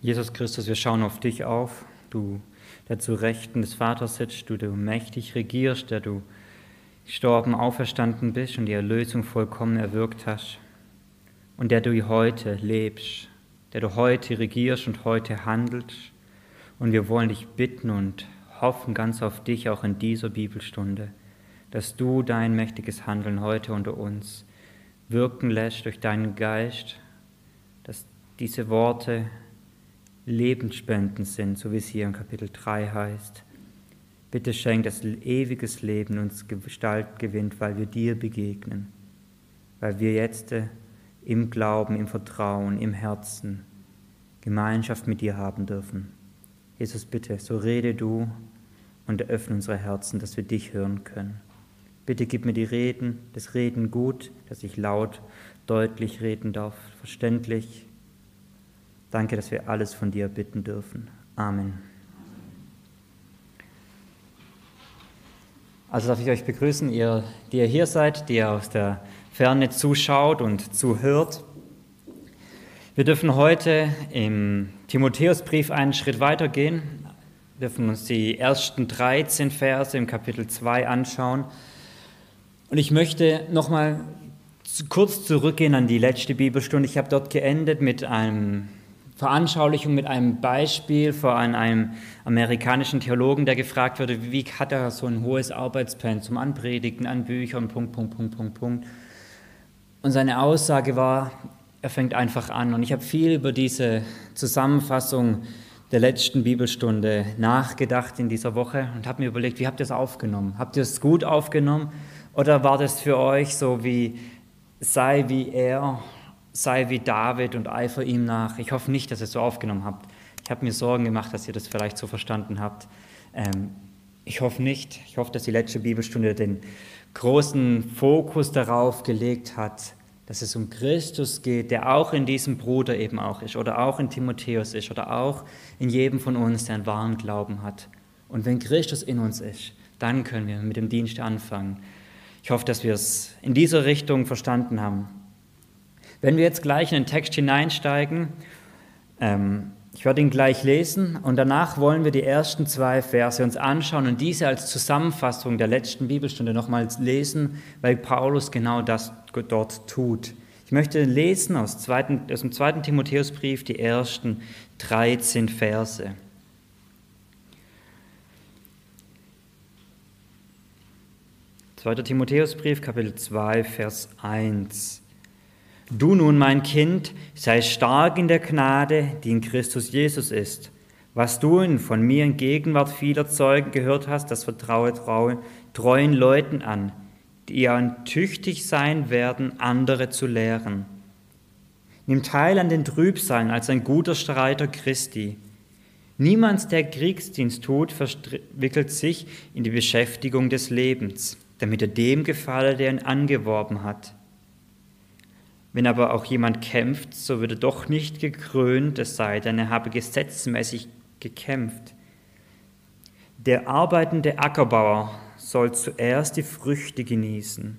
Jesus Christus, wir schauen auf dich auf, du, der zu Rechten des Vaters sitzt, du, der mächtig regierst, der du gestorben, auferstanden bist und die Erlösung vollkommen erwirkt hast und der du heute lebst, der du heute regierst und heute handelst. Und wir wollen dich bitten und hoffen ganz auf dich auch in dieser Bibelstunde, dass du dein mächtiges Handeln heute unter uns wirken lässt durch deinen Geist, dass diese Worte lebensspendend sind, so wie es hier in Kapitel 3 heißt. Bitte schenk, dass ewiges Leben uns Gestalt gewinnt, weil wir dir begegnen, weil wir jetzt äh, im Glauben, im Vertrauen, im Herzen Gemeinschaft mit dir haben dürfen. Jesus, bitte, so rede du und eröffne unsere Herzen, dass wir dich hören können. Bitte gib mir die Reden, das Reden gut, dass ich laut, deutlich reden darf, verständlich. Danke, dass wir alles von dir bitten dürfen. Amen. Also darf ich euch begrüßen, ihr, die ihr hier seid, die ihr aus der Ferne zuschaut und zuhört. Wir dürfen heute im Timotheusbrief einen Schritt weitergehen, wir dürfen uns die ersten 13 Verse im Kapitel 2 anschauen. Und ich möchte nochmal kurz zurückgehen an die letzte Bibelstunde. Ich habe dort geendet mit einem Veranschaulichung mit einem Beispiel von einem amerikanischen Theologen, der gefragt wurde, wie hat er so ein hohes Arbeitspensum an Predigten, an Büchern, Punkt, Punkt, Punkt, Punkt, Punkt. Und seine Aussage war, er fängt einfach an. Und ich habe viel über diese Zusammenfassung der letzten Bibelstunde nachgedacht in dieser Woche und habe mir überlegt, wie habt ihr es aufgenommen? Habt ihr es gut aufgenommen oder war das für euch so wie, sei wie er sei wie David und eifer ihm nach. Ich hoffe nicht, dass ihr es so aufgenommen habt. Ich habe mir Sorgen gemacht, dass ihr das vielleicht so verstanden habt. Ähm, ich hoffe nicht. Ich hoffe, dass die letzte Bibelstunde den großen Fokus darauf gelegt hat, dass es um Christus geht, der auch in diesem Bruder eben auch ist oder auch in Timotheus ist oder auch in jedem von uns, der einen wahren Glauben hat. Und wenn Christus in uns ist, dann können wir mit dem Dienst anfangen. Ich hoffe, dass wir es in dieser Richtung verstanden haben. Wenn wir jetzt gleich in den Text hineinsteigen, ähm, ich werde ihn gleich lesen und danach wollen wir die ersten zwei Verse uns anschauen und diese als Zusammenfassung der letzten Bibelstunde nochmals lesen, weil Paulus genau das dort tut. Ich möchte lesen aus, zweiten, aus dem zweiten Timotheusbrief die ersten 13 Verse. Zweiter Timotheusbrief, Kapitel 2, Vers 1. Du nun, mein Kind, sei stark in der Gnade, die in Christus Jesus ist. Was du von mir in Gegenwart vieler Zeugen gehört hast, das vertraue treuen, Leuten an, die ja tüchtig sein werden, andere zu lehren. Nimm teil an den Trübsalen als ein guter Streiter Christi. Niemand, der Kriegsdienst tut, verwickelt sich in die Beschäftigung des Lebens, damit er dem gefalle, der ihn angeworben hat. Wenn aber auch jemand kämpft, so wird er doch nicht gekrönt, es sei denn, er habe gesetzmäßig gekämpft. Der arbeitende Ackerbauer soll zuerst die Früchte genießen.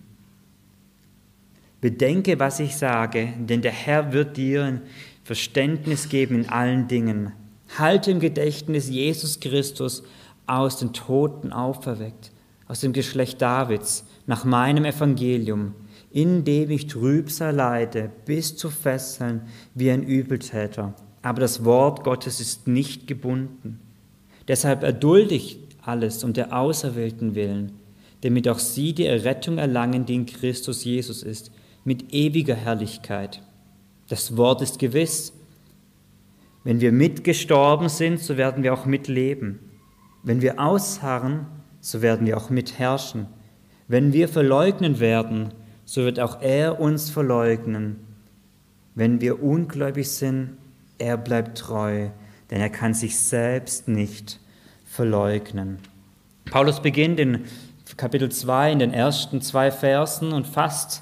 Bedenke, was ich sage, denn der Herr wird dir Verständnis geben in allen Dingen. Halte im Gedächtnis Jesus Christus aus den Toten auferweckt, aus dem Geschlecht Davids, nach meinem Evangelium, indem ich Trübsal leide, bis zu fesseln wie ein Übeltäter. Aber das Wort Gottes ist nicht gebunden. Deshalb erdulde ich alles um der Auserwählten willen, damit auch sie die Errettung erlangen, die in Christus Jesus ist, mit ewiger Herrlichkeit. Das Wort ist gewiss. Wenn wir mitgestorben sind, so werden wir auch mitleben. Wenn wir ausharren, so werden wir auch mitherrschen. Wenn wir verleugnen werden, so wird auch er uns verleugnen. Wenn wir ungläubig sind, er bleibt treu, denn er kann sich selbst nicht verleugnen. Paulus beginnt in Kapitel 2, in den ersten zwei Versen und fasst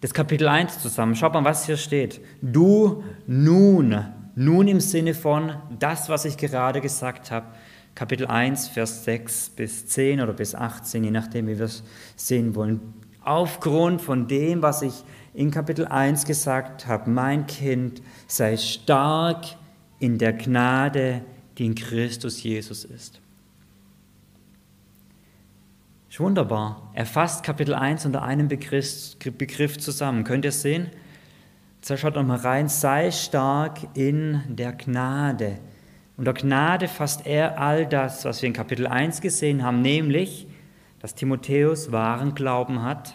das Kapitel 1 zusammen. Schaut mal, was hier steht. Du nun, nun im Sinne von das, was ich gerade gesagt habe. Kapitel 1, Vers 6 bis 10 oder bis 18, je nachdem, wie wir es sehen wollen aufgrund von dem, was ich in Kapitel 1 gesagt habe, mein Kind, sei stark in der Gnade, die in Christus Jesus ist. Ist wunderbar. Er fasst Kapitel 1 unter einem Begriff, Begriff zusammen. Könnt ihr es sehen? Jetzt schaut noch mal rein. Sei stark in der Gnade. Unter Gnade fasst er all das, was wir in Kapitel 1 gesehen haben, nämlich, dass Timotheus wahren Glauben hat,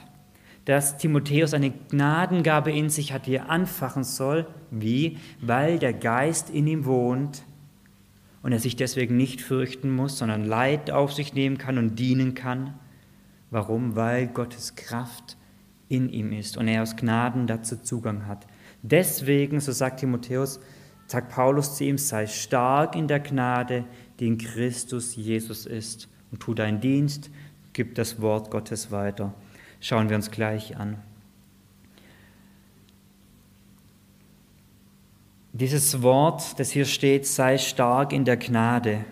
dass Timotheus eine Gnadengabe in sich hat, die er anfachen soll. Wie? Weil der Geist in ihm wohnt und er sich deswegen nicht fürchten muss, sondern Leid auf sich nehmen kann und dienen kann. Warum? Weil Gottes Kraft in ihm ist und er aus Gnaden dazu Zugang hat. Deswegen, so sagt Timotheus, sagt Paulus zu ihm, sei stark in der Gnade, die in Christus Jesus ist und tu deinen Dienst, gib das Wort Gottes weiter. Schauen wir uns gleich an. Dieses Wort, das hier steht, sei stark in der Gnade,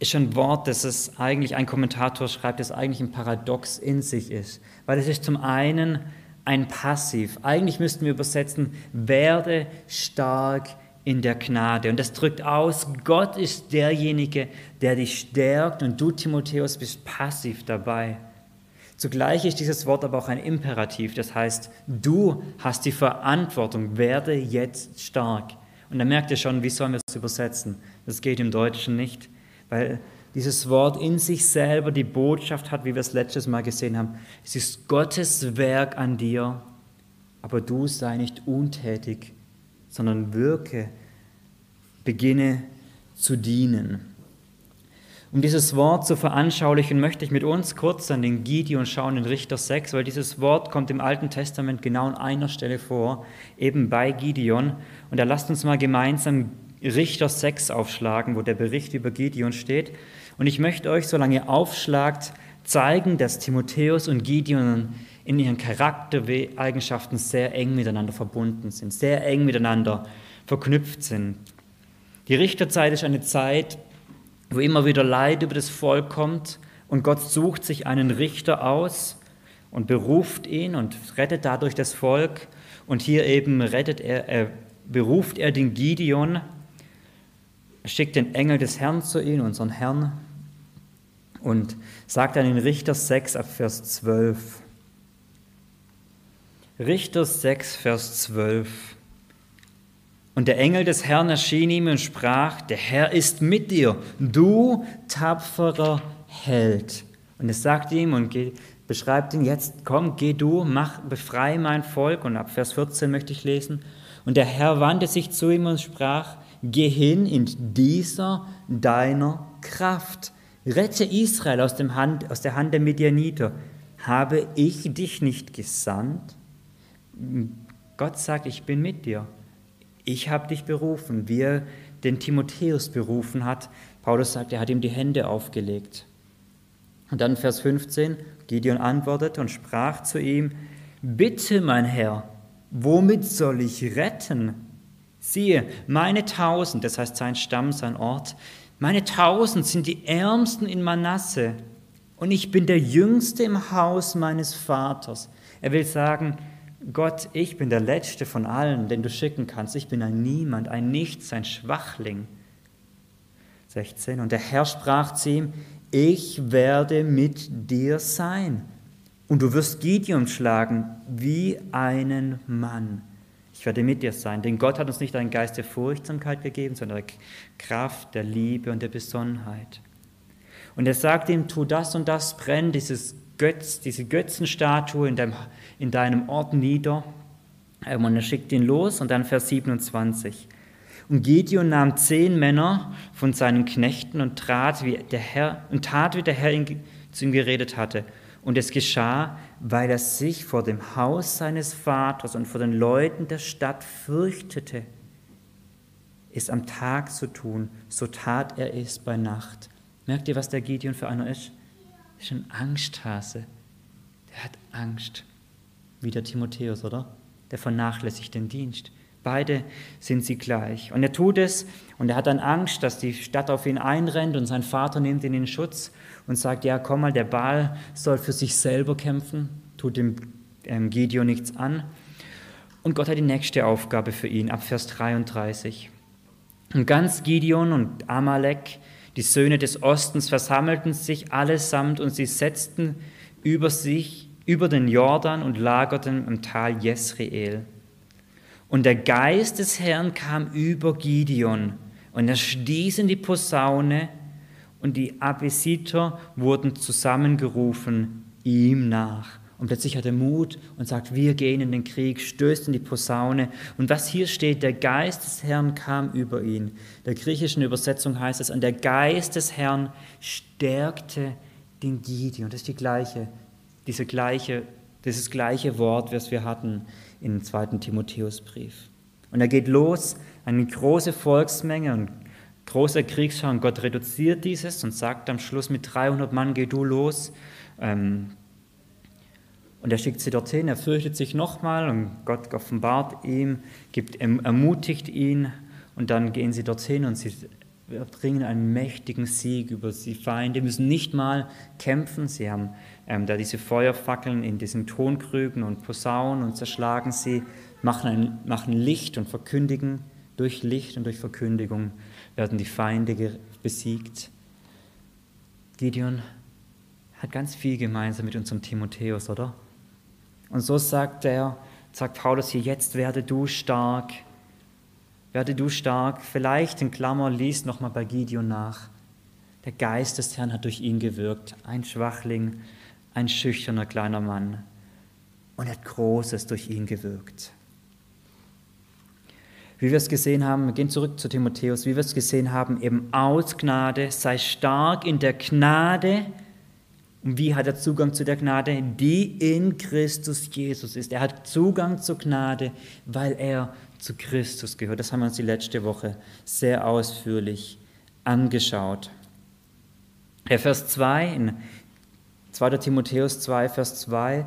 ist ein Wort, das es eigentlich, ein Kommentator schreibt, das eigentlich ein Paradox in sich ist. Weil es ist zum einen ein Passiv. Eigentlich müssten wir übersetzen, werde stark in der Gnade. Und das drückt aus, Gott ist derjenige, der dich stärkt und du, Timotheus, bist passiv dabei. Zugleich ist dieses Wort aber auch ein Imperativ, das heißt, du hast die Verantwortung, werde jetzt stark. Und da merkt ihr schon, wie sollen wir es übersetzen? Das geht im Deutschen nicht weil dieses Wort in sich selber die Botschaft hat, wie wir es letztes Mal gesehen haben. Es ist Gottes Werk an dir, aber du sei nicht untätig, sondern wirke, beginne zu dienen. Um dieses Wort zu veranschaulichen, möchte ich mit uns kurz an den Gideon schauen, in Richter 6, weil dieses Wort kommt im Alten Testament genau an einer Stelle vor, eben bei Gideon. Und da lasst uns mal gemeinsam Richter 6 aufschlagen, wo der Bericht über Gideon steht. Und ich möchte euch, solange ihr aufschlagt, zeigen, dass Timotheus und Gideon in ihren Charaktereigenschaften sehr eng miteinander verbunden sind, sehr eng miteinander verknüpft sind. Die Richterzeit ist eine Zeit, wo immer wieder Leid über das Volk kommt und Gott sucht sich einen Richter aus und beruft ihn und rettet dadurch das Volk. Und hier eben rettet er, er beruft er den Gideon schickt den Engel des Herrn zu ihm, unseren Herrn, und sagt dann in Richter 6 ab Vers 12. Richter 6, Vers 12. Und der Engel des Herrn erschien ihm und sprach, der Herr ist mit dir, du tapferer Held. Und es sagt ihm und beschreibt ihn, jetzt komm, geh du, mach, befreie mein Volk. Und ab Vers 14 möchte ich lesen. Und der Herr wandte sich zu ihm und sprach, Geh hin in dieser deiner Kraft. Rette Israel aus, dem Hand, aus der Hand der Midianiter. Habe ich dich nicht gesandt? Gott sagt, ich bin mit dir. Ich habe dich berufen, wie er den Timotheus berufen hat. Paulus sagt, er hat ihm die Hände aufgelegt. Und dann Vers 15, Gideon antwortete und sprach zu ihm, Bitte, mein Herr, womit soll ich retten? Siehe, meine tausend, das heißt sein Stamm, sein Ort, meine tausend sind die Ärmsten in Manasse und ich bin der Jüngste im Haus meines Vaters. Er will sagen, Gott, ich bin der Letzte von allen, den du schicken kannst. Ich bin ein Niemand, ein Nichts, ein Schwachling. 16. Und der Herr sprach zu ihm, ich werde mit dir sein und du wirst Gideon schlagen wie einen Mann. Ich werde mit dir sein, denn Gott hat uns nicht einen Geist der Furchtsamkeit gegeben, sondern der Kraft, der Liebe und der Besonnenheit. Und er sagt ihm, tu das und das, brenn dieses Götz, diese Götzenstatue in deinem, in deinem Ort nieder. Und er schickt ihn los und dann Vers 27. Und Gideon nahm zehn Männer von seinen Knechten und, trat, wie der Herr, und tat, wie der Herr ihn, zu ihm geredet hatte. Und es geschah, weil er sich vor dem Haus seines Vaters und vor den Leuten der Stadt fürchtete, es am Tag zu tun, so tat er es bei Nacht. Merkt ihr, was der Gideon für einer ist? ist ein Angsthase. Der hat Angst. Wie der Timotheus, oder? Der vernachlässigt den Dienst. Beide sind sie gleich. Und er tut es und er hat dann Angst, dass die Stadt auf ihn einrennt und sein Vater nimmt ihn in Schutz und sagt, ja, komm mal, der Baal soll für sich selber kämpfen, tut dem ähm, nichts an. Und Gott hat die nächste Aufgabe für ihn, ab Vers 33. Und ganz Gideon und Amalek, die Söhne des Ostens, versammelten sich allesamt und sie setzten über sich, über den Jordan und lagerten im Tal Jesreel. Und der Geist des Herrn kam über Gideon und er stieß in die Posaune und die Abesiter wurden zusammengerufen ihm nach. Und plötzlich hat er Mut und sagt, wir gehen in den Krieg, stößt in die Posaune. Und was hier steht, der Geist des Herrn kam über ihn. Der griechischen Übersetzung heißt es, und der Geist des Herrn stärkte den Gideon. Das ist die gleiche, diese gleiche, dieses gleiche Wort, was wir hatten im zweiten Timotheusbrief. Und er geht los, eine große Volksmenge und großer Kriegsschau. Und Gott reduziert dieses und sagt am Schluss mit 300 Mann, geh du los. Ähm, und er schickt sie dorthin, er fürchtet sich nochmal und Gott offenbart ihm, gibt, ermutigt ihn und dann gehen sie dorthin und sie erbringen einen mächtigen Sieg über die Feinde, müssen nicht mal kämpfen, sie haben ähm, da diese Feuerfackeln in diesen Tonkrügen und Posaunen und zerschlagen sie, machen, ein, machen Licht und verkündigen, durch Licht und durch Verkündigung werden die Feinde besiegt. Gideon hat ganz viel gemeinsam mit unserem Timotheus, oder? Und so sagt er, sagt Paulus hier, jetzt werde du stark, werde du stark. Vielleicht in Klammer liest nochmal bei Gideon nach. Der Geist des Herrn hat durch ihn gewirkt. Ein Schwachling, ein schüchterner kleiner Mann. Und hat Großes durch ihn gewirkt. Wie wir es gesehen haben, wir gehen zurück zu Timotheus, wie wir es gesehen haben, eben aus Gnade, sei stark in der Gnade, und wie hat er Zugang zu der Gnade? Die in Christus Jesus ist. Er hat Zugang zur Gnade, weil er zu Christus gehört. Das haben wir uns die letzte Woche sehr ausführlich angeschaut. Der Vers 2 in 2. Timotheus 2, Vers 2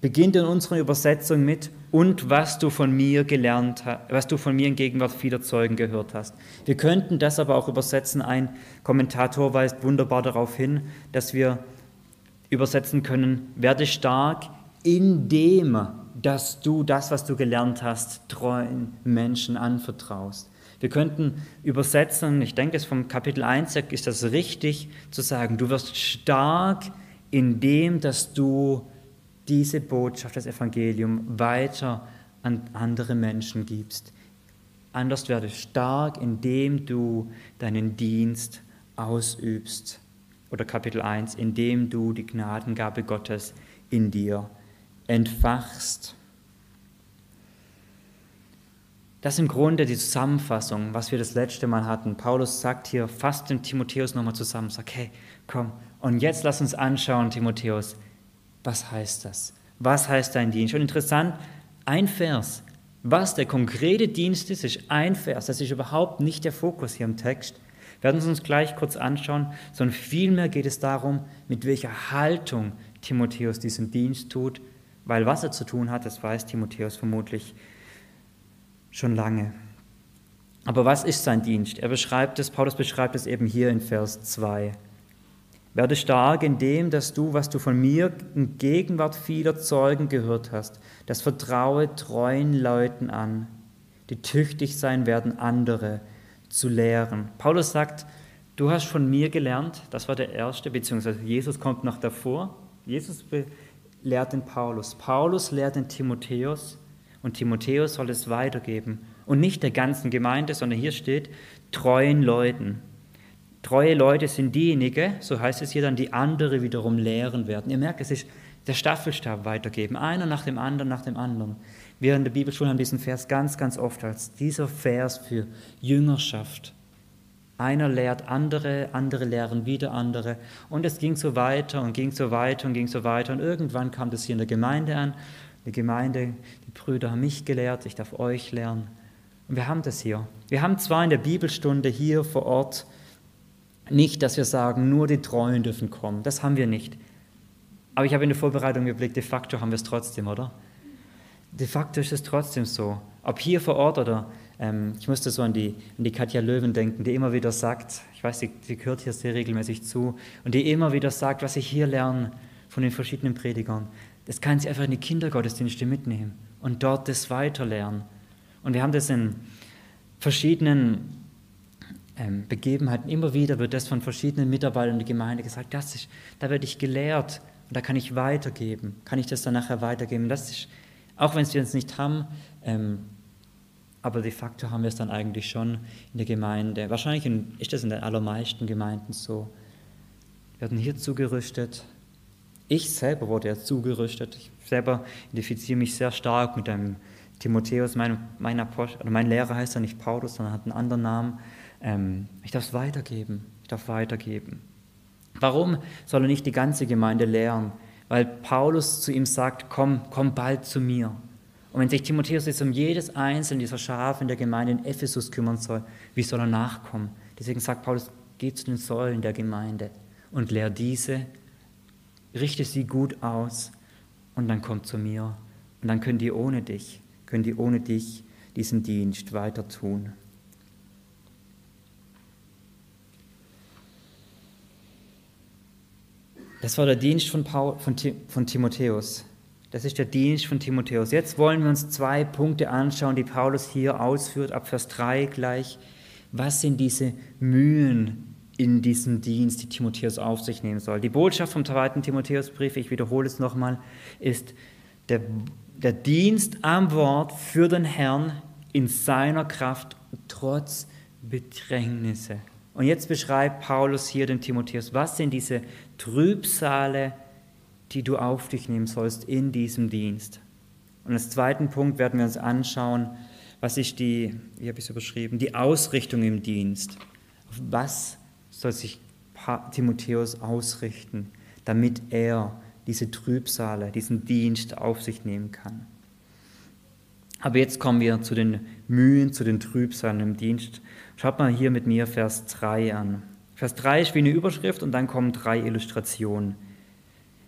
beginnt in unserer Übersetzung mit und was du von mir gelernt hast, was du von mir in Gegenwart vieler Zeugen gehört hast. Wir könnten das aber auch übersetzen. Ein Kommentator weist wunderbar darauf hin, dass wir übersetzen können, werde stark, indem dass du das, was du gelernt hast, treuen Menschen anvertraust. Wir könnten übersetzen, ich denke, es vom Kapitel 1 ist das richtig zu sagen, du wirst stark, indem dass du diese Botschaft, das Evangelium weiter an andere Menschen gibst. Anders werde stark, indem du deinen Dienst ausübst oder Kapitel 1, indem du die Gnadengabe Gottes in dir entfachst. Das ist im Grunde die Zusammenfassung, was wir das letzte Mal hatten. Paulus sagt hier, fasst den Timotheus nochmal zusammen, sagt, hey, komm, und jetzt lass uns anschauen, Timotheus, was heißt das? Was heißt dein Dienst? Und interessant, ein Vers, was der konkrete Dienst ist, ist ein Vers. Das ist überhaupt nicht der Fokus hier im Text. Wir werden es uns gleich kurz anschauen, sondern vielmehr geht es darum, mit welcher Haltung Timotheus diesen Dienst tut, weil was er zu tun hat, das weiß Timotheus vermutlich schon lange. Aber was ist sein Dienst? Er beschreibt es, Paulus beschreibt es eben hier in Vers 2. Werde stark in dem, dass du, was du von mir in Gegenwart vieler Zeugen gehört hast, das vertraue treuen Leuten an, die tüchtig sein werden, andere zu lehren. Paulus sagt, du hast von mir gelernt, das war der erste, beziehungsweise Jesus kommt noch davor. Jesus lehrt den Paulus. Paulus lehrt den Timotheus und Timotheus soll es weitergeben. Und nicht der ganzen Gemeinde, sondern hier steht treuen Leuten. Treue Leute sind diejenigen, so heißt es hier dann, die andere wiederum lehren werden. Ihr merkt, es ist der Staffelstab weitergeben, einer nach dem anderen, nach dem anderen. Wir in der Bibelschule haben diesen Vers ganz, ganz oft als dieser Vers für Jüngerschaft. Einer lehrt andere, andere lehren wieder andere. Und es ging so weiter und ging so weiter und ging so weiter. Und irgendwann kam das hier in der Gemeinde an. Die Gemeinde, die Brüder haben mich gelehrt, ich darf euch lernen. Und wir haben das hier. Wir haben zwar in der Bibelstunde hier vor Ort nicht, dass wir sagen, nur die Treuen dürfen kommen. Das haben wir nicht. Aber ich habe in der Vorbereitung geblickt, de facto haben wir es trotzdem, oder? de facto ist es trotzdem so. Ob hier vor Ort oder, ähm, ich musste so an die, an die Katja Löwen denken, die immer wieder sagt, ich weiß, sie, sie gehört hier sehr regelmäßig zu, und die immer wieder sagt, was ich hier lerne von den verschiedenen Predigern, das kann sie einfach in die Kindergottesdienste mitnehmen und dort das weiterlernen. Und wir haben das in verschiedenen ähm, Begebenheiten. Immer wieder wird das von verschiedenen Mitarbeitern der Gemeinde gesagt, das ist, da werde ich gelehrt und da kann ich weitergeben, kann ich das dann nachher weitergeben. Das ist, auch wenn wir es nicht haben, ähm, aber de facto haben wir es dann eigentlich schon in der Gemeinde. Wahrscheinlich ist das in den allermeisten Gemeinden so. Wir werden hier zugerüstet. Ich selber wurde ja zugerüstet. Ich selber identifiziere mich sehr stark mit dem Timotheus. Mein, mein, Apostel, mein Lehrer heißt ja nicht Paulus, sondern hat einen anderen Namen. Ähm, ich darf es weitergeben. Ich darf weitergeben. Warum soll er nicht die ganze Gemeinde lehren? Weil Paulus zu ihm sagt, komm, komm bald zu mir. Und wenn sich Timotheus jetzt um jedes einzelne dieser Schafe in der Gemeinde in Ephesus kümmern soll, wie soll er nachkommen? Deswegen sagt Paulus, geh zu den Säulen der Gemeinde und lehr diese, richte sie gut aus und dann komm zu mir. Und dann können die ohne dich, können die ohne dich diesen Dienst weiter tun. Das war der Dienst von, Paul, von, von Timotheus. Das ist der Dienst von Timotheus. Jetzt wollen wir uns zwei Punkte anschauen, die Paulus hier ausführt, ab Vers 3 gleich. Was sind diese Mühen in diesem Dienst, die Timotheus auf sich nehmen soll? Die Botschaft vom zweiten Timotheusbrief, ich wiederhole es nochmal, ist der, der Dienst am Wort für den Herrn in seiner Kraft trotz Bedrängnisse. Und jetzt beschreibt Paulus hier den Timotheus, was sind diese Trübsale, die du auf dich nehmen sollst in diesem Dienst. Und als zweiten Punkt werden wir uns anschauen, was ist die, wie habe ich es überschrieben, die Ausrichtung im Dienst. Auf was soll sich Timotheus ausrichten, damit er diese Trübsale, diesen Dienst auf sich nehmen kann. Aber jetzt kommen wir zu den Mühen, zu den Trübsalen im Dienst. Schaut mal hier mit mir Vers 3 an. Vers 3 ist wie eine Überschrift und dann kommen drei Illustrationen.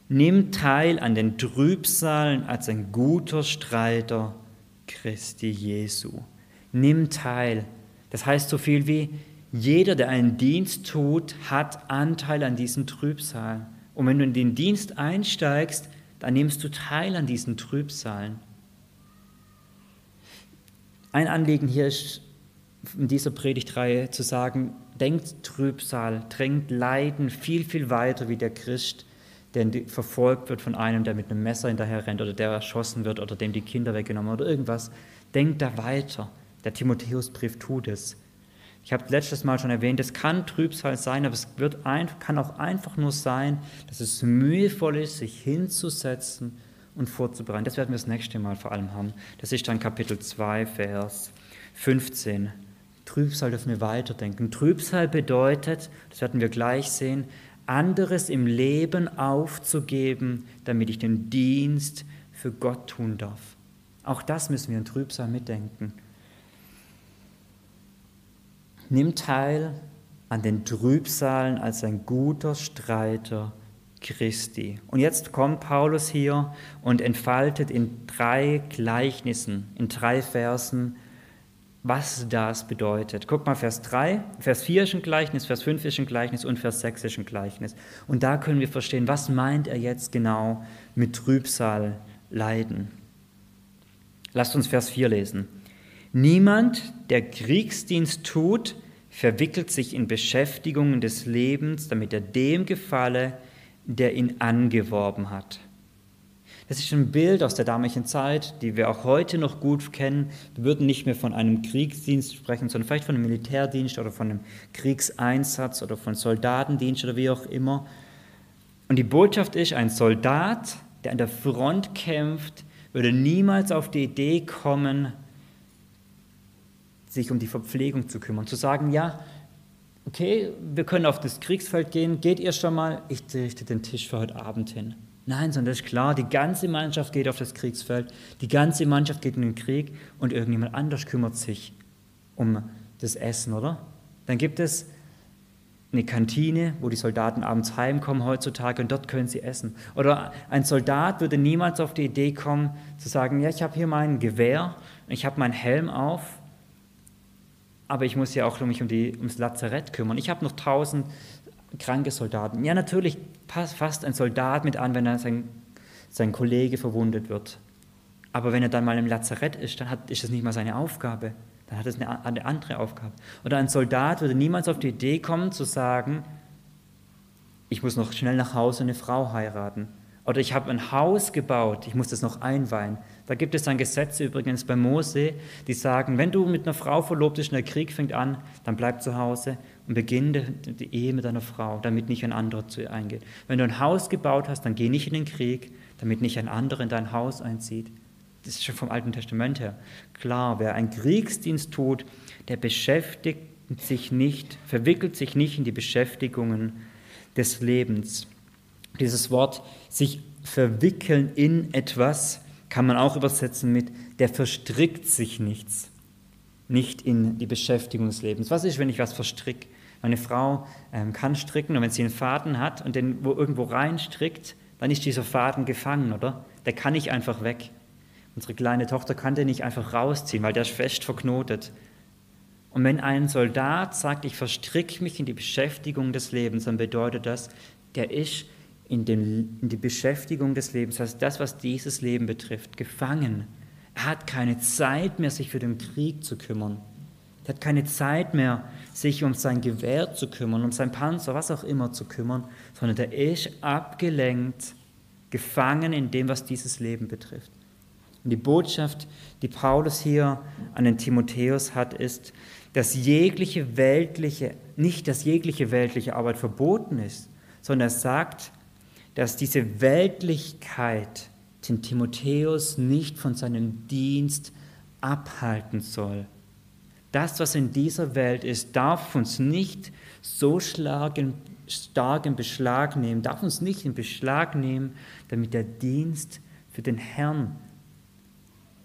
Nimm teil an den Trübsalen als ein guter Streiter Christi Jesu. Nimm teil. Das heißt so viel wie, jeder, der einen Dienst tut, hat Anteil an diesen Trübsalen. Und wenn du in den Dienst einsteigst, dann nimmst du teil an diesen Trübsalen. Ein Anliegen hier ist, in dieser Predigtreihe zu sagen, denkt Trübsal, drängt Leiden viel, viel weiter wie der Christ der verfolgt wird von einem, der mit einem Messer hinterher rennt oder der erschossen wird oder dem die Kinder weggenommen oder irgendwas. Denkt da weiter. Der Timotheusbrief tut es. Ich habe letztes Mal schon erwähnt, es kann Trübsal sein, aber es wird ein, kann auch einfach nur sein, dass es mühevoll ist, sich hinzusetzen und vorzubereiten. Das werden wir das nächste Mal vor allem haben. Das ist dann Kapitel 2, Vers 15. Trübsal dürfen wir weiterdenken. Trübsal bedeutet, das werden wir gleich sehen, anderes im Leben aufzugeben, damit ich den Dienst für Gott tun darf. Auch das müssen wir in Trübsal mitdenken. Nimm teil an den Trübsalen als ein guter Streiter Christi. Und jetzt kommt Paulus hier und entfaltet in drei Gleichnissen, in drei Versen, was das bedeutet. Guck mal, Vers 3, Vers 4 ist ein Gleichnis, Vers 5 ist ein Gleichnis und Vers 6 ist ein Gleichnis. Und da können wir verstehen, was meint er jetzt genau mit Trübsal leiden. Lasst uns Vers 4 lesen. Niemand, der Kriegsdienst tut, verwickelt sich in Beschäftigungen des Lebens, damit er dem gefalle, der ihn angeworben hat. Das ist ein Bild aus der damaligen Zeit, die wir auch heute noch gut kennen. Wir würden nicht mehr von einem Kriegsdienst sprechen, sondern vielleicht von einem Militärdienst oder von einem Kriegseinsatz oder von Soldatendienst oder wie auch immer. Und die Botschaft ist, ein Soldat, der an der Front kämpft, würde niemals auf die Idee kommen, sich um die Verpflegung zu kümmern. Zu sagen, ja, okay, wir können auf das Kriegsfeld gehen, geht ihr schon mal, ich richte den Tisch für heute Abend hin. Nein, sondern das ist klar, die ganze Mannschaft geht auf das Kriegsfeld, die ganze Mannschaft geht in den Krieg und irgendjemand anders kümmert sich um das Essen, oder? Dann gibt es eine Kantine, wo die Soldaten abends heimkommen heutzutage und dort können sie essen. Oder ein Soldat würde niemals auf die Idee kommen zu sagen, ja, ich habe hier mein Gewehr, ich habe meinen Helm auf, aber ich muss ja auch mich um die, ums Lazarett kümmern. Ich habe noch tausend kranke Soldaten. Ja, natürlich fasst ein Soldat mit an, wenn er sein, sein Kollege verwundet wird. Aber wenn er dann mal im Lazarett ist, dann hat, ist das nicht mal seine Aufgabe. dann hat es eine, eine andere Aufgabe. Oder ein Soldat würde niemals auf die Idee kommen zu sagen, ich muss noch schnell nach Hause eine Frau heiraten. Oder ich habe ein Haus gebaut, ich muss das noch einweihen. Da gibt es dann Gesetze übrigens bei Mose, die sagen, wenn du mit einer Frau verlobt bist und der Krieg fängt an, dann bleib zu Hause und beginne die Ehe mit deiner Frau, damit nicht ein anderer zu ihr eingeht. Wenn du ein Haus gebaut hast, dann geh nicht in den Krieg, damit nicht ein anderer in dein Haus einzieht. Das ist schon vom Alten Testament her. Klar, wer einen Kriegsdienst tut, der beschäftigt sich nicht, verwickelt sich nicht in die Beschäftigungen des Lebens. Dieses Wort sich verwickeln in etwas kann man auch übersetzen mit, der verstrickt sich nichts, nicht in die Beschäftigung des Lebens. Was ist, wenn ich was verstricke? Meine Frau ähm, kann stricken und wenn sie einen Faden hat und den wo irgendwo reinstrickt, dann ist dieser Faden gefangen, oder? Der kann nicht einfach weg. Unsere kleine Tochter kann den nicht einfach rausziehen, weil der ist fest verknotet. Und wenn ein Soldat sagt, ich verstricke mich in die Beschäftigung des Lebens, dann bedeutet das, der ist in, den, in die Beschäftigung des Lebens, das heißt das, was dieses Leben betrifft, gefangen. Er hat keine Zeit mehr, sich für den Krieg zu kümmern. Er hat keine Zeit mehr, sich um sein Gewehr zu kümmern, um sein Panzer, was auch immer zu kümmern, sondern er ist abgelenkt, gefangen in dem, was dieses Leben betrifft. Und die Botschaft, die Paulus hier an den Timotheus hat, ist, dass jegliche weltliche, nicht dass jegliche weltliche Arbeit verboten ist, sondern er sagt, dass diese Weltlichkeit den Timotheus nicht von seinem Dienst abhalten soll. Das, was in dieser Welt ist, darf uns nicht so stark in Beschlag nehmen, darf uns nicht in Beschlag nehmen, damit der Dienst für den Herrn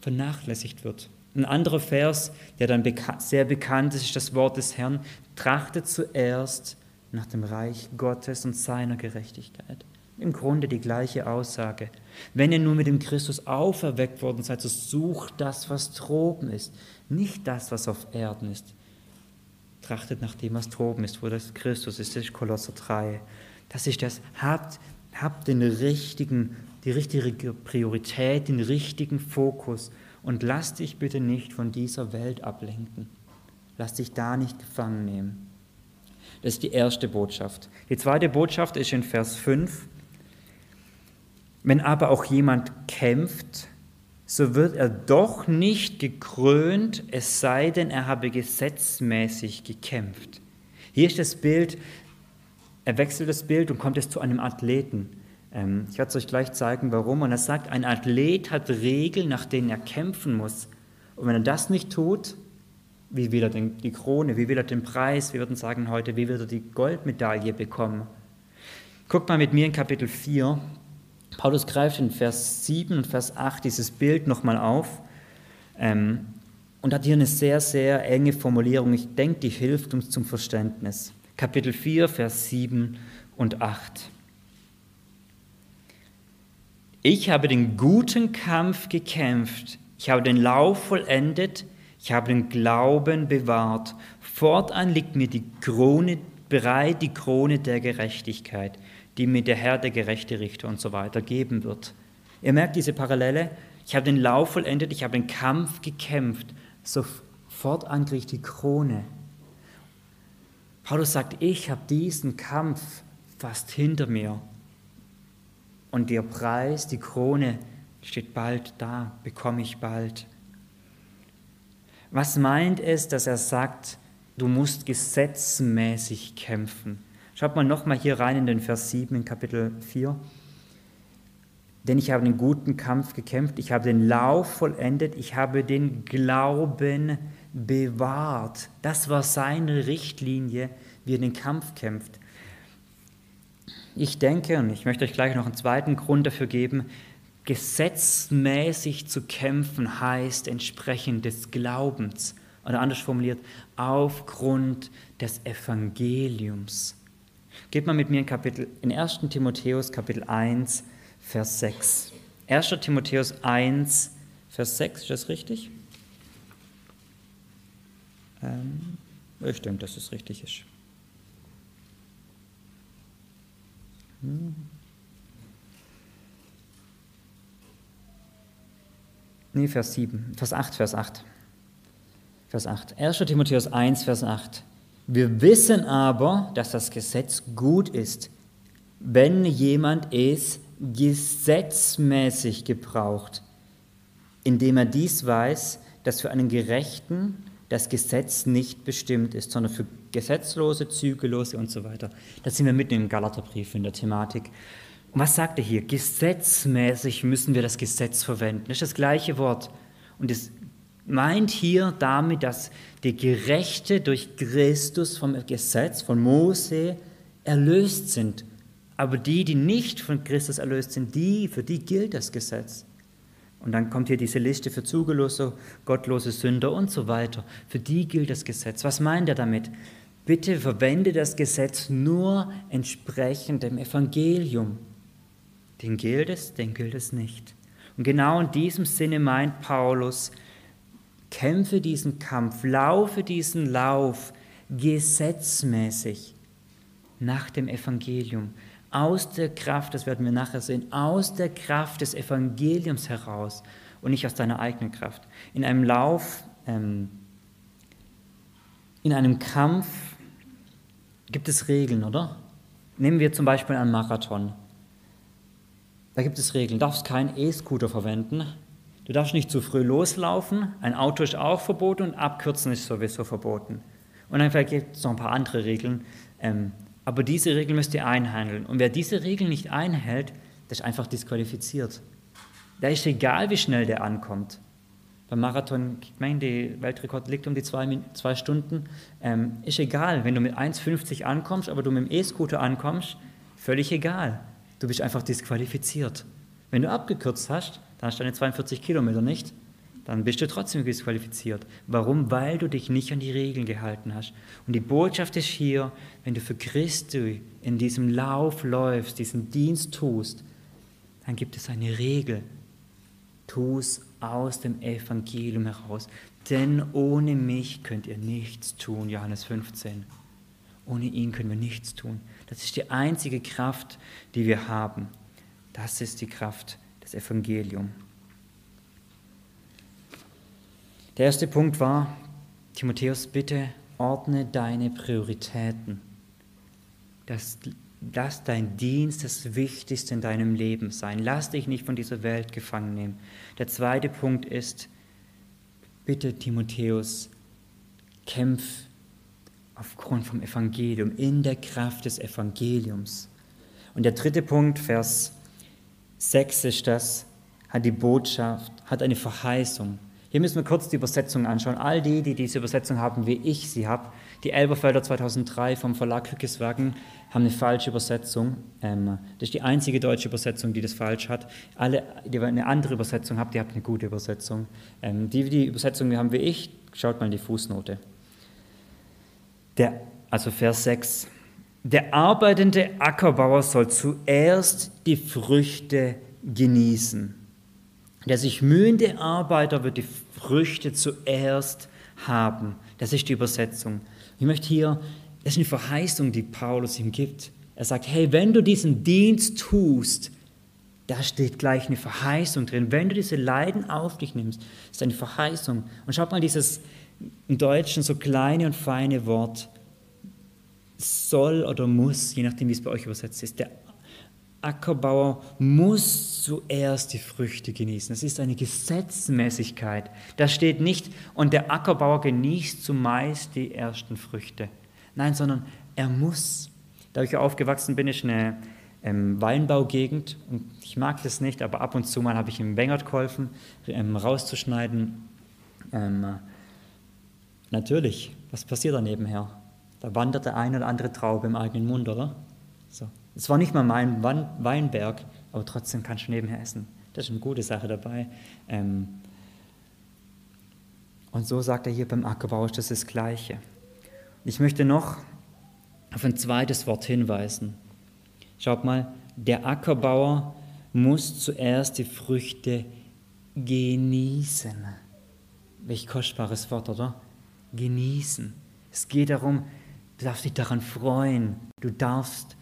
vernachlässigt wird. Ein anderer Vers, der dann sehr bekannt ist, ist das Wort des Herrn, trachtet zuerst nach dem Reich Gottes und seiner Gerechtigkeit. Im Grunde die gleiche Aussage. Wenn ihr nur mit dem Christus auferweckt worden seid, so sucht das, was droben ist, nicht das, was auf Erden ist. Trachtet nach dem, was droben ist, wo das Christus ist, das ist Kolosser 3. Das ist das, habt, habt den richtigen, die richtige Priorität, den richtigen Fokus und lass dich bitte nicht von dieser Welt ablenken. Lass dich da nicht gefangen nehmen. Das ist die erste Botschaft. Die zweite Botschaft ist in Vers 5. Wenn aber auch jemand kämpft, so wird er doch nicht gekrönt, es sei denn, er habe gesetzmäßig gekämpft. Hier ist das Bild, er wechselt das Bild und kommt jetzt zu einem Athleten. Ähm, ich werde es euch gleich zeigen, warum. Und er sagt, ein Athlet hat Regeln, nach denen er kämpfen muss. Und wenn er das nicht tut, wie will er denn die Krone, wie will er den Preis, wir würden sagen heute, wie wird er die Goldmedaille bekommen? Guckt mal mit mir in Kapitel 4, Paulus greift in Vers 7 und Vers 8 dieses Bild nochmal auf ähm, und hat hier eine sehr, sehr enge Formulierung. Ich denke, die hilft uns zum Verständnis. Kapitel 4, Vers 7 und 8. Ich habe den guten Kampf gekämpft, ich habe den Lauf vollendet, ich habe den Glauben bewahrt. Fortan liegt mir die Krone bereit, die Krone der Gerechtigkeit, die mir der Herr, der gerechte Richter und so weiter geben wird. Ihr merkt diese Parallele? Ich habe den Lauf vollendet, ich habe den Kampf gekämpft. Sofort kriege die Krone. Paulus sagt, ich habe diesen Kampf fast hinter mir. Und der Preis, die Krone, steht bald da, bekomme ich bald. Was meint es, dass er sagt, du musst gesetzmäßig kämpfen? Schaut mal nochmal hier rein in den Vers 7 in Kapitel 4. Denn ich habe den guten Kampf gekämpft, ich habe den Lauf vollendet, ich habe den Glauben bewahrt. Das war seine Richtlinie, wie er den Kampf kämpft. Ich denke, und ich möchte euch gleich noch einen zweiten Grund dafür geben, gesetzmäßig zu kämpfen heißt entsprechend des Glaubens oder anders formuliert, aufgrund des Evangeliums. Geht mal mit mir in, Kapitel, in 1. Timotheus Kapitel 1, Vers 6. 1. Timotheus 1, Vers 6, ist das richtig? Ähm, ich denke, dass es richtig ist. Hm. Nee, Vers 7, Vers 8, Vers 8. Vers 8. 1. Timotheus 1, Vers 8. Wir wissen aber, dass das Gesetz gut ist, wenn jemand es gesetzmäßig gebraucht, indem er dies weiß, dass für einen Gerechten das Gesetz nicht bestimmt ist, sondern für Gesetzlose, Zügellose und so weiter. Da sind wir mitten im Galaterbrief in der Thematik. Und was sagt er hier? Gesetzmäßig müssen wir das Gesetz verwenden. Das ist das gleiche Wort. Und es meint hier damit, dass die Gerechte durch Christus vom Gesetz, von Mose, erlöst sind. Aber die, die nicht von Christus erlöst sind, die, für die gilt das Gesetz. Und dann kommt hier diese Liste für zugellose, gottlose Sünder und so weiter. Für die gilt das Gesetz. Was meint er damit? Bitte verwende das Gesetz nur entsprechend dem Evangelium. Den gilt es, den gilt es nicht. Und genau in diesem Sinne meint Paulus, kämpfe diesen Kampf, laufe diesen Lauf gesetzmäßig nach dem Evangelium, aus der Kraft, das werden wir nachher sehen, aus der Kraft des Evangeliums heraus und nicht aus deiner eigenen Kraft. In einem Lauf, ähm, in einem Kampf gibt es Regeln, oder? Nehmen wir zum Beispiel einen Marathon. Da gibt es Regeln. Du darfst keinen E-Scooter verwenden. Du darfst nicht zu früh loslaufen. Ein Auto ist auch verboten und Abkürzen ist sowieso verboten. Und dann gibt es noch ein paar andere Regeln. Ähm, aber diese Regeln müsst ihr einhandeln. Und wer diese Regeln nicht einhält, der ist einfach disqualifiziert. Da ist egal, wie schnell der ankommt. Beim Marathon, ich meine, der Weltrekord liegt um die zwei, zwei Stunden. Ähm, ist egal, wenn du mit 1,50 ankommst, aber du mit dem E-Scooter ankommst, völlig egal. Du bist einfach disqualifiziert. Wenn du abgekürzt hast, dann hast du deine 42 Kilometer nicht dann bist du trotzdem disqualifiziert. Warum? Weil du dich nicht an die Regeln gehalten hast. Und die Botschaft ist hier, wenn du für Christus in diesem Lauf läufst, diesen Dienst tust, dann gibt es eine Regel. Tu es aus dem Evangelium heraus. Denn ohne mich könnt ihr nichts tun, Johannes 15. Ohne ihn können wir nichts tun. Das ist die einzige Kraft, die wir haben. Das ist die Kraft des Evangeliums. Der erste Punkt war, Timotheus, bitte ordne deine Prioritäten. Dass, lass dein Dienst das Wichtigste in deinem Leben sein. Lass dich nicht von dieser Welt gefangen nehmen. Der zweite Punkt ist, bitte Timotheus, kämpf aufgrund vom Evangelium, in der Kraft des Evangeliums. Und der dritte Punkt, Vers 6 ist das, hat die Botschaft, hat eine Verheißung. Hier müssen wir kurz die Übersetzung anschauen. All die, die diese Übersetzung haben, wie ich sie habe, die Elberfelder 2003 vom Verlag Hückeswagen, haben eine falsche Übersetzung. Ähm, das ist die einzige deutsche Übersetzung, die das falsch hat. Alle, die eine andere Übersetzung haben, die haben eine gute Übersetzung. Ähm, die, die Übersetzung haben wie ich, schaut mal in die Fußnote. Der, also Vers 6. Der arbeitende Ackerbauer soll zuerst die Früchte genießen. Der sich mühende Arbeiter wird die Früchte zuerst haben. Das ist die Übersetzung. Ich möchte hier, das ist eine Verheißung, die Paulus ihm gibt. Er sagt, hey, wenn du diesen Dienst tust, da steht gleich eine Verheißung drin. Wenn du diese Leiden auf dich nimmst, ist eine Verheißung. Und schaut mal dieses im Deutschen so kleine und feine Wort soll oder muss, je nachdem, wie es bei euch übersetzt ist. Der Ackerbauer muss zuerst die Früchte genießen. Das ist eine Gesetzmäßigkeit. Da steht nicht, und der Ackerbauer genießt zumeist die ersten Früchte. Nein, sondern er muss. Da ich aufgewachsen bin, ist eine ähm, Weinbaugegend und ich mag das nicht, aber ab und zu mal habe ich ihm Wengert geholfen, ähm, rauszuschneiden. Ähm, natürlich, was passiert da nebenher? Da wandert der eine oder andere Traube im eigenen Mund, oder? So. Es war nicht mal mein Weinberg, aber trotzdem kannst du nebenher essen. Das ist eine gute Sache dabei. Ähm, und so sagt er hier beim Ackerbau, das ist das Gleiche. Ich möchte noch auf ein zweites Wort hinweisen. Schaut mal, der Ackerbauer muss zuerst die Früchte genießen. Welch kostbares Wort, oder? Genießen. Es geht darum, du darfst dich daran freuen. Du darfst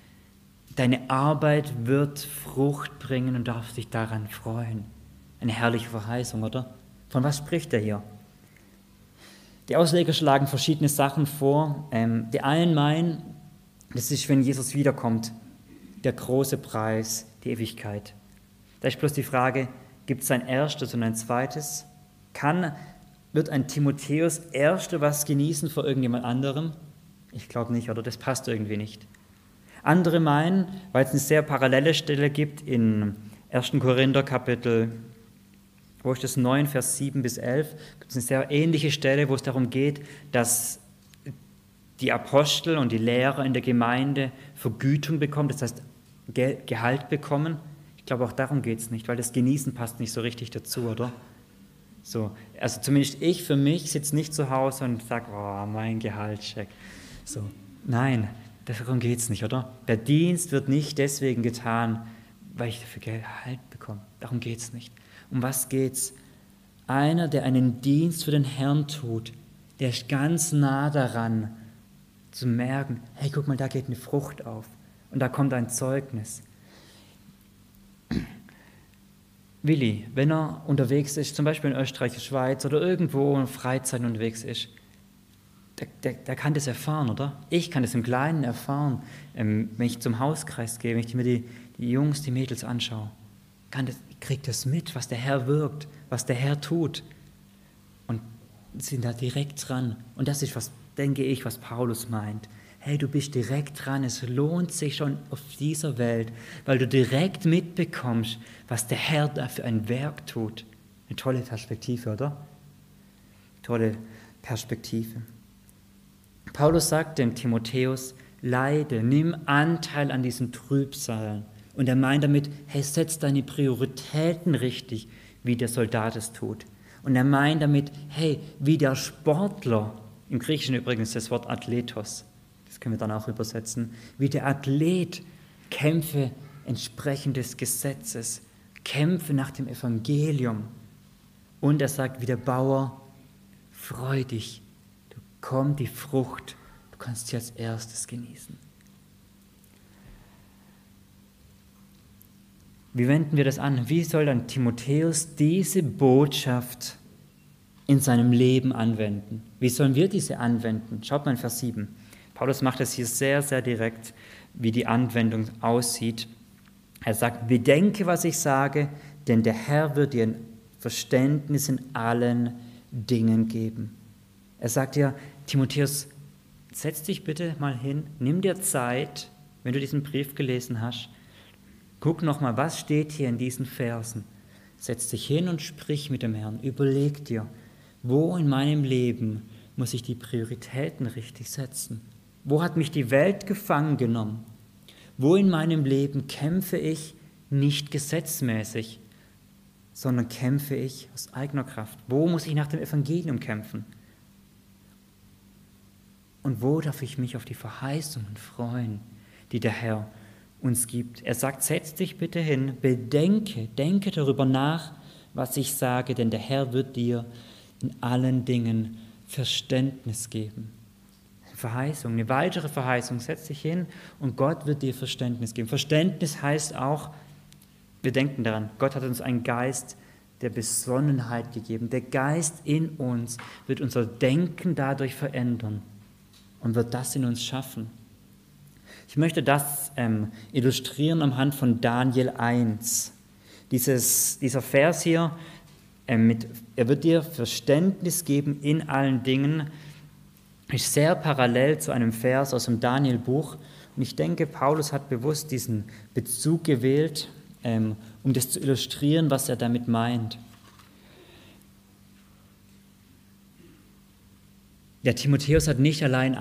Deine Arbeit wird Frucht bringen und darfst dich daran freuen. Eine herrliche Verheißung, oder? Von was spricht er hier? Die Ausleger schlagen verschiedene Sachen vor. Ähm, die einen meinen, das ist, wenn Jesus wiederkommt, der große Preis, die Ewigkeit. Da ist bloß die Frage, gibt es ein erstes und ein zweites? Kann, wird ein Timotheus erste was genießen vor irgendjemand anderem? Ich glaube nicht, oder das passt irgendwie nicht. Andere meinen, weil es eine sehr parallele Stelle gibt in 1. Korinther Kapitel, wo ist das 9, Vers 7 bis 11, gibt es eine sehr ähnliche Stelle, wo es darum geht, dass die Apostel und die Lehrer in der Gemeinde Vergütung bekommen, das heißt Gehalt bekommen. Ich glaube, auch darum geht es nicht, weil das Genießen passt nicht so richtig dazu, oder? So, also zumindest ich für mich sitze nicht zu Hause und sage, oh, mein Gehaltscheck. So, nein, darum geht es nicht, oder? Der Dienst wird nicht deswegen getan, weil ich dafür Gehalt bekomme. Darum geht es nicht. Um was geht's? Einer, der einen Dienst für den Herrn tut, der ist ganz nah daran, zu merken, hey, guck mal, da geht eine Frucht auf und da kommt ein Zeugnis. Willi, wenn er unterwegs ist, zum Beispiel in Österreich, Schweiz oder irgendwo in Freizeit unterwegs ist, der, der, der, kann das erfahren, oder? Ich kann das im Kleinen erfahren, ähm, wenn ich zum Hauskreis gehe, wenn ich mir die, die Jungs, die Mädels anschaue. Kann das, kriegt das mit, was der Herr wirkt, was der Herr tut. Und sind da direkt dran. Und das ist, was denke ich, was Paulus meint. Hey, du bist direkt dran. Es lohnt sich schon auf dieser Welt, weil du direkt mitbekommst, was der Herr da für ein Werk tut. Eine tolle Perspektive, oder? Tolle Perspektive. Paulus sagt dem Timotheus, leide, nimm Anteil an diesen Trübsalen. Und er meint damit, hey, setz deine Prioritäten richtig, wie der Soldat es tut. Und er meint damit, hey, wie der Sportler, im Griechischen übrigens das Wort Athletos, das können wir dann auch übersetzen, wie der Athlet kämpfe entsprechend des Gesetzes, kämpfe nach dem Evangelium. Und er sagt, wie der Bauer, freu dich, kommt die Frucht, du kannst sie als erstes genießen. Wie wenden wir das an? Wie soll dann Timotheus diese Botschaft in seinem Leben anwenden? Wie sollen wir diese anwenden? Schaut mal in Vers 7. Paulus macht es hier sehr, sehr direkt, wie die Anwendung aussieht. Er sagt, bedenke, was ich sage, denn der Herr wird dir ein Verständnis in allen Dingen geben. Er sagt ja, Timotheus, setz dich bitte mal hin, nimm dir Zeit, wenn du diesen Brief gelesen hast, Guck nochmal, was steht hier in diesen Versen. Setz dich hin und sprich mit dem Herrn. Überleg dir, wo in meinem Leben muss ich die Prioritäten richtig setzen? Wo hat mich die Welt gefangen genommen? Wo in meinem Leben kämpfe ich nicht gesetzmäßig, sondern kämpfe ich aus eigener Kraft? Wo muss ich nach dem Evangelium kämpfen? Und wo darf ich mich auf die Verheißungen freuen, die der Herr uns gibt. Er sagt, setz dich bitte hin, bedenke, denke darüber nach, was ich sage, denn der Herr wird dir in allen Dingen Verständnis geben. Verheißung, eine weitere Verheißung, setz dich hin und Gott wird dir Verständnis geben. Verständnis heißt auch, wir denken daran, Gott hat uns einen Geist der Besonnenheit gegeben. Der Geist in uns wird unser Denken dadurch verändern und wird das in uns schaffen. Ich möchte das ähm, illustrieren am Hand von Daniel 1. Dieses, dieser Vers hier, äh, mit, er wird dir Verständnis geben in allen Dingen, ist sehr parallel zu einem Vers aus dem Daniel-Buch. Und ich denke, Paulus hat bewusst diesen Bezug gewählt, ähm, um das zu illustrieren, was er damit meint. Der Timotheus hat nicht allein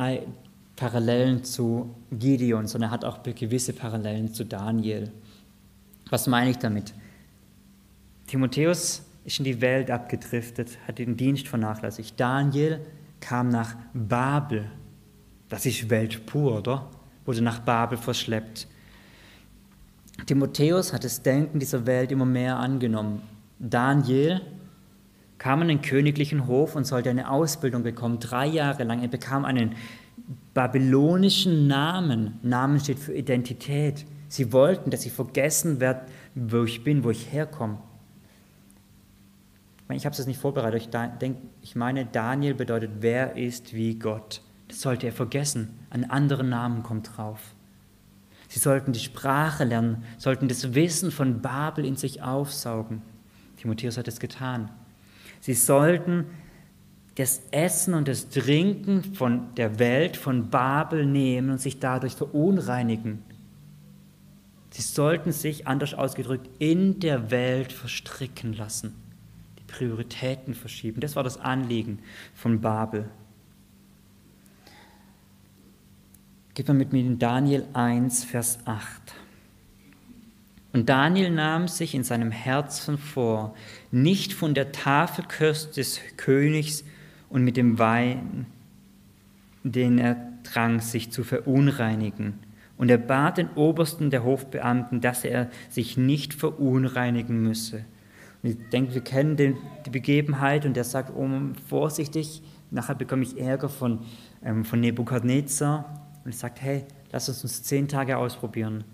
Parallelen zu Gideon, sondern er hat auch gewisse Parallelen zu Daniel. Was meine ich damit? Timotheus ist in die Welt abgedriftet, hat den Dienst vernachlässigt. Daniel kam nach Babel. Das ist Welt pur, oder? Wurde nach Babel verschleppt. Timotheus hat das Denken dieser Welt immer mehr angenommen. Daniel kam an den königlichen Hof und sollte eine Ausbildung bekommen, drei Jahre lang. Er bekam einen babylonischen Namen. Namen steht für Identität. Sie wollten, dass ich vergessen werde, wo ich bin, wo ich herkomme. meine, ich habe es jetzt nicht vorbereitet, ich, denk, ich meine, Daniel bedeutet, wer ist wie Gott. Das sollte er vergessen. Ein anderer Namen kommt drauf. Sie sollten die Sprache lernen, sollten das Wissen von Babel in sich aufsaugen. Timotheus hat es getan. Sie sollten das Essen und das Trinken von der Welt, von Babel nehmen und sich dadurch verunreinigen. Sie sollten sich, anders ausgedrückt, in der Welt verstricken lassen, die Prioritäten verschieben. Das war das Anliegen von Babel. Geht man mit mir in Daniel 1, Vers 8. Und Daniel nahm sich in seinem Herzen vor, nicht von der Tafelköst des Königs und mit dem Wein, den er trank, sich zu verunreinigen. Und er bat den Obersten der Hofbeamten, dass er sich nicht verunreinigen müsse. Und ich denke, wir kennen den, die Begebenheit und er sagt, oh, vorsichtig, nachher bekomme ich Ärger von, ähm, von Nebukadnezar. Und er sagt, hey, lass uns uns zehn Tage ausprobieren.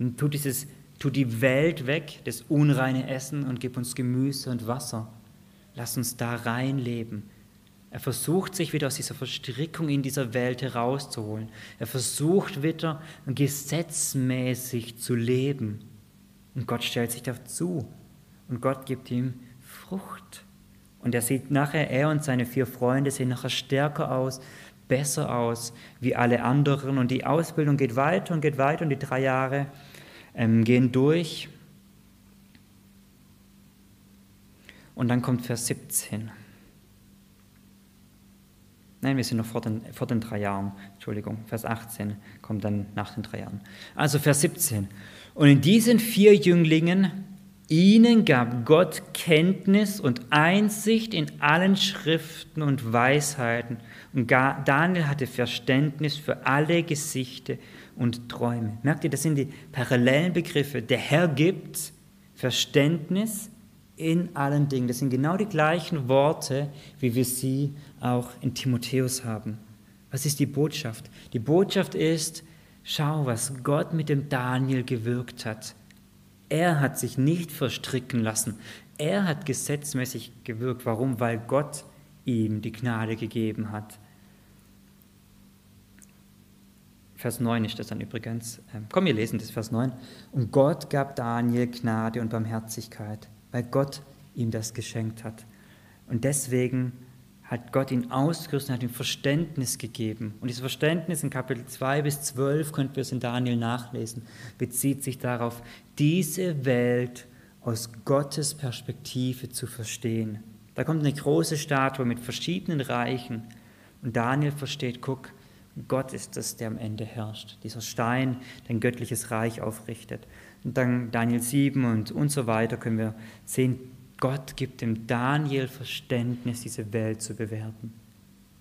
Und tu, dieses, tu die Welt weg, das unreine Essen und gib uns Gemüse und Wasser. Lass uns da rein leben. Er versucht sich wieder aus dieser Verstrickung in dieser Welt herauszuholen. Er versucht wieder gesetzmäßig zu leben. Und Gott stellt sich dazu. Und Gott gibt ihm Frucht. Und er sieht nachher, er und seine vier Freunde sehen nachher stärker aus, besser aus wie alle anderen. Und die Ausbildung geht weiter und geht weiter und die drei Jahre ähm, gehen durch. Und dann kommt Vers 17. Nein, wir sind noch vor den, vor den drei Jahren. Entschuldigung, Vers 18 kommt dann nach den drei Jahren. Also Vers 17. Und in diesen vier Jünglingen, ihnen gab Gott Kenntnis und Einsicht in allen Schriften und Weisheiten. Und Daniel hatte Verständnis für alle Gesichter und Träume. Merkt ihr, das sind die parallelen Begriffe. Der Herr gibt Verständnis in allen Dingen. Das sind genau die gleichen Worte, wie wir sie auch in Timotheus haben. Was ist die Botschaft? Die Botschaft ist, schau, was Gott mit dem Daniel gewirkt hat. Er hat sich nicht verstricken lassen. Er hat gesetzmäßig gewirkt. Warum? Weil Gott ihm die Gnade gegeben hat. Vers 9 ist das dann übrigens. Ähm, komm, wir lesen das Vers 9. Und Gott gab Daniel Gnade und Barmherzigkeit weil Gott ihm das geschenkt hat. Und deswegen hat Gott ihn ausgerüstet, hat ihm Verständnis gegeben. Und dieses Verständnis in Kapitel 2 bis 12, könnt ihr es in Daniel nachlesen, bezieht sich darauf, diese Welt aus Gottes Perspektive zu verstehen. Da kommt eine große Statue mit verschiedenen Reichen. Und Daniel versteht, guck, Gott ist es, der am Ende herrscht. Dieser Stein, der ein göttliches Reich aufrichtet. Und dann Daniel 7 und, und so weiter können wir sehen, Gott gibt dem Daniel Verständnis, diese Welt zu bewerten.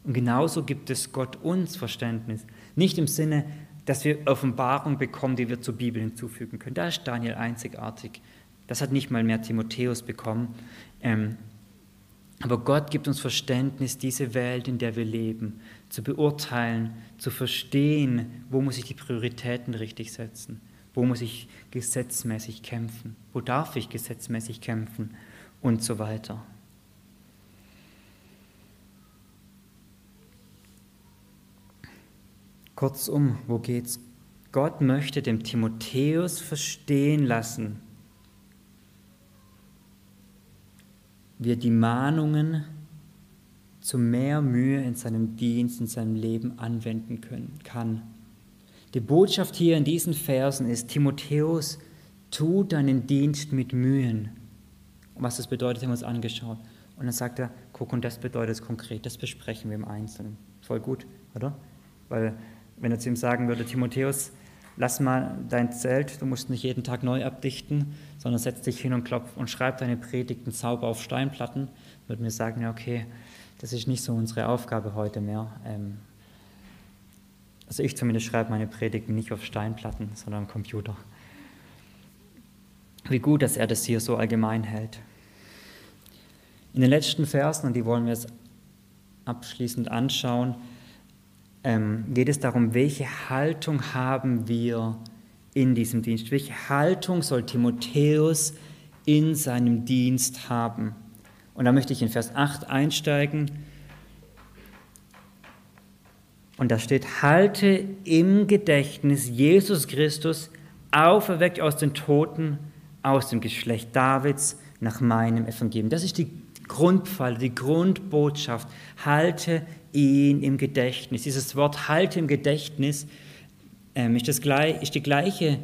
Und genauso gibt es Gott uns Verständnis. Nicht im Sinne, dass wir Offenbarung bekommen, die wir zur Bibel hinzufügen können. Da ist Daniel einzigartig. Das hat nicht mal mehr Timotheus bekommen. Ähm, aber Gott gibt uns Verständnis, diese Welt, in der wir leben, zu beurteilen, zu verstehen, wo muss ich die Prioritäten richtig setzen. Wo muss ich gesetzmäßig kämpfen? Wo darf ich gesetzmäßig kämpfen? Und so weiter. Kurzum, wo geht's? Gott möchte dem Timotheus verstehen lassen, wie er die Mahnungen zu mehr Mühe in seinem Dienst, in seinem Leben anwenden können, kann. Die Botschaft hier in diesen Versen ist, Timotheus, tu deinen Dienst mit Mühen. Und was das bedeutet, haben wir uns angeschaut. Und dann sagt er, guck, und das bedeutet es konkret, das besprechen wir im Einzelnen. Voll gut, oder? Weil, wenn er zu ihm sagen würde, Timotheus, lass mal dein Zelt, du musst nicht jeden Tag neu abdichten, sondern setz dich hin und klopf und schreib deine Predigten sauber auf Steinplatten, würde mir sagen, ja, okay, das ist nicht so unsere Aufgabe heute mehr. Ähm, also ich zumindest schreibe meine Predigten nicht auf Steinplatten, sondern am Computer. Wie gut, dass er das hier so allgemein hält. In den letzten Versen, und die wollen wir jetzt abschließend anschauen, ähm, geht es darum, welche Haltung haben wir in diesem Dienst? Welche Haltung soll Timotheus in seinem Dienst haben? Und da möchte ich in Vers 8 einsteigen. Und da steht, halte im Gedächtnis Jesus Christus, auferweckt aus den Toten, aus dem Geschlecht Davids, nach meinem Evangelium. Das ist die Grundpfeile, die Grundbotschaft. Halte ihn im Gedächtnis. Dieses Wort halte im Gedächtnis ähm, ist, das, ist die gleiche,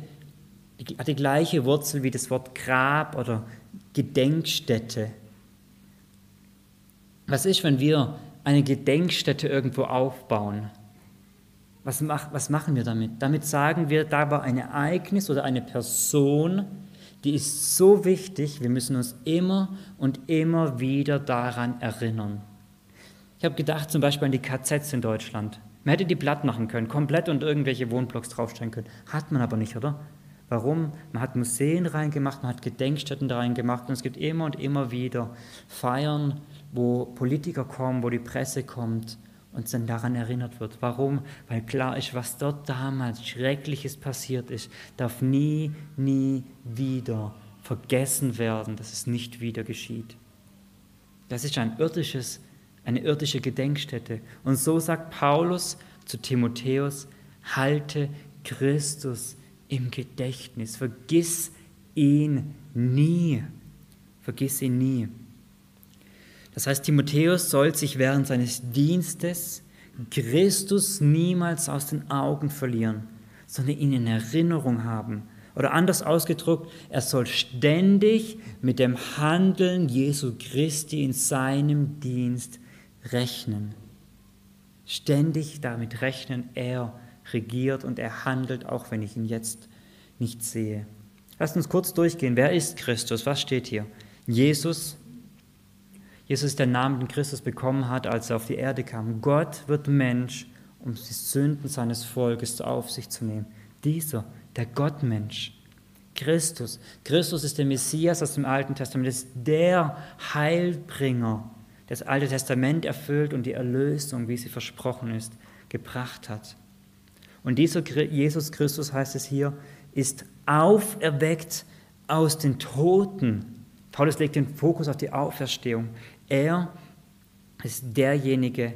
hat die gleiche Wurzel wie das Wort Grab oder Gedenkstätte. Was ist, wenn wir eine Gedenkstätte irgendwo aufbauen? Was, mach, was machen wir damit? Damit sagen wir, da war ein Ereignis oder eine Person, die ist so wichtig, wir müssen uns immer und immer wieder daran erinnern. Ich habe gedacht zum Beispiel an die KZs in Deutschland. Man hätte die platt machen können, komplett und irgendwelche Wohnblocks draufstellen können. Hat man aber nicht, oder? Warum? Man hat Museen reingemacht, man hat Gedenkstätten reingemacht und es gibt immer und immer wieder Feiern, wo Politiker kommen, wo die Presse kommt und dann daran erinnert wird. Warum? Weil klar ist, was dort damals Schreckliches passiert ist, darf nie, nie wieder vergessen werden, dass es nicht wieder geschieht. Das ist ein irdisches, eine irdische Gedenkstätte. Und so sagt Paulus zu Timotheus, halte Christus im Gedächtnis, vergiss ihn nie, vergiss ihn nie. Das heißt, Timotheus soll sich während seines Dienstes Christus niemals aus den Augen verlieren, sondern ihn in Erinnerung haben. Oder anders ausgedrückt, er soll ständig mit dem Handeln Jesu Christi in seinem Dienst rechnen. Ständig damit rechnen, er regiert und er handelt, auch wenn ich ihn jetzt nicht sehe. Lasst uns kurz durchgehen. Wer ist Christus? Was steht hier? Jesus Jesus ist der Name, den Christus bekommen hat, als er auf die Erde kam. Gott wird Mensch, um die Sünden seines Volkes auf sich zu nehmen. Dieser, der Gottmensch, Christus. Christus ist der Messias aus dem Alten Testament, ist der Heilbringer, der das Alte Testament erfüllt und die Erlösung, wie sie versprochen ist, gebracht hat. Und dieser Jesus Christus, heißt es hier, ist auferweckt aus den Toten. Paulus legt den Fokus auf die Auferstehung. Er ist derjenige,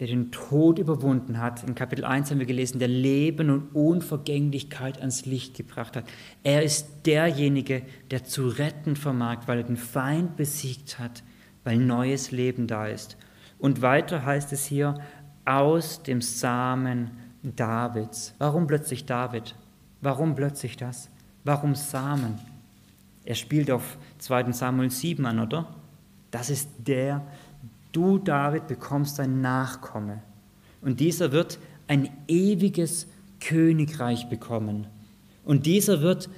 der den Tod überwunden hat. In Kapitel 1 haben wir gelesen, der Leben und Unvergänglichkeit ans Licht gebracht hat. Er ist derjenige, der zu retten vermag, weil er den Feind besiegt hat, weil neues Leben da ist. Und weiter heißt es hier, aus dem Samen Davids. Warum plötzlich David? Warum plötzlich das? Warum Samen? Er spielt auf 2. Samuel 7 an, oder? Das ist der, du David bekommst ein Nachkomme. Und dieser wird ein ewiges Königreich bekommen. Und dieser wird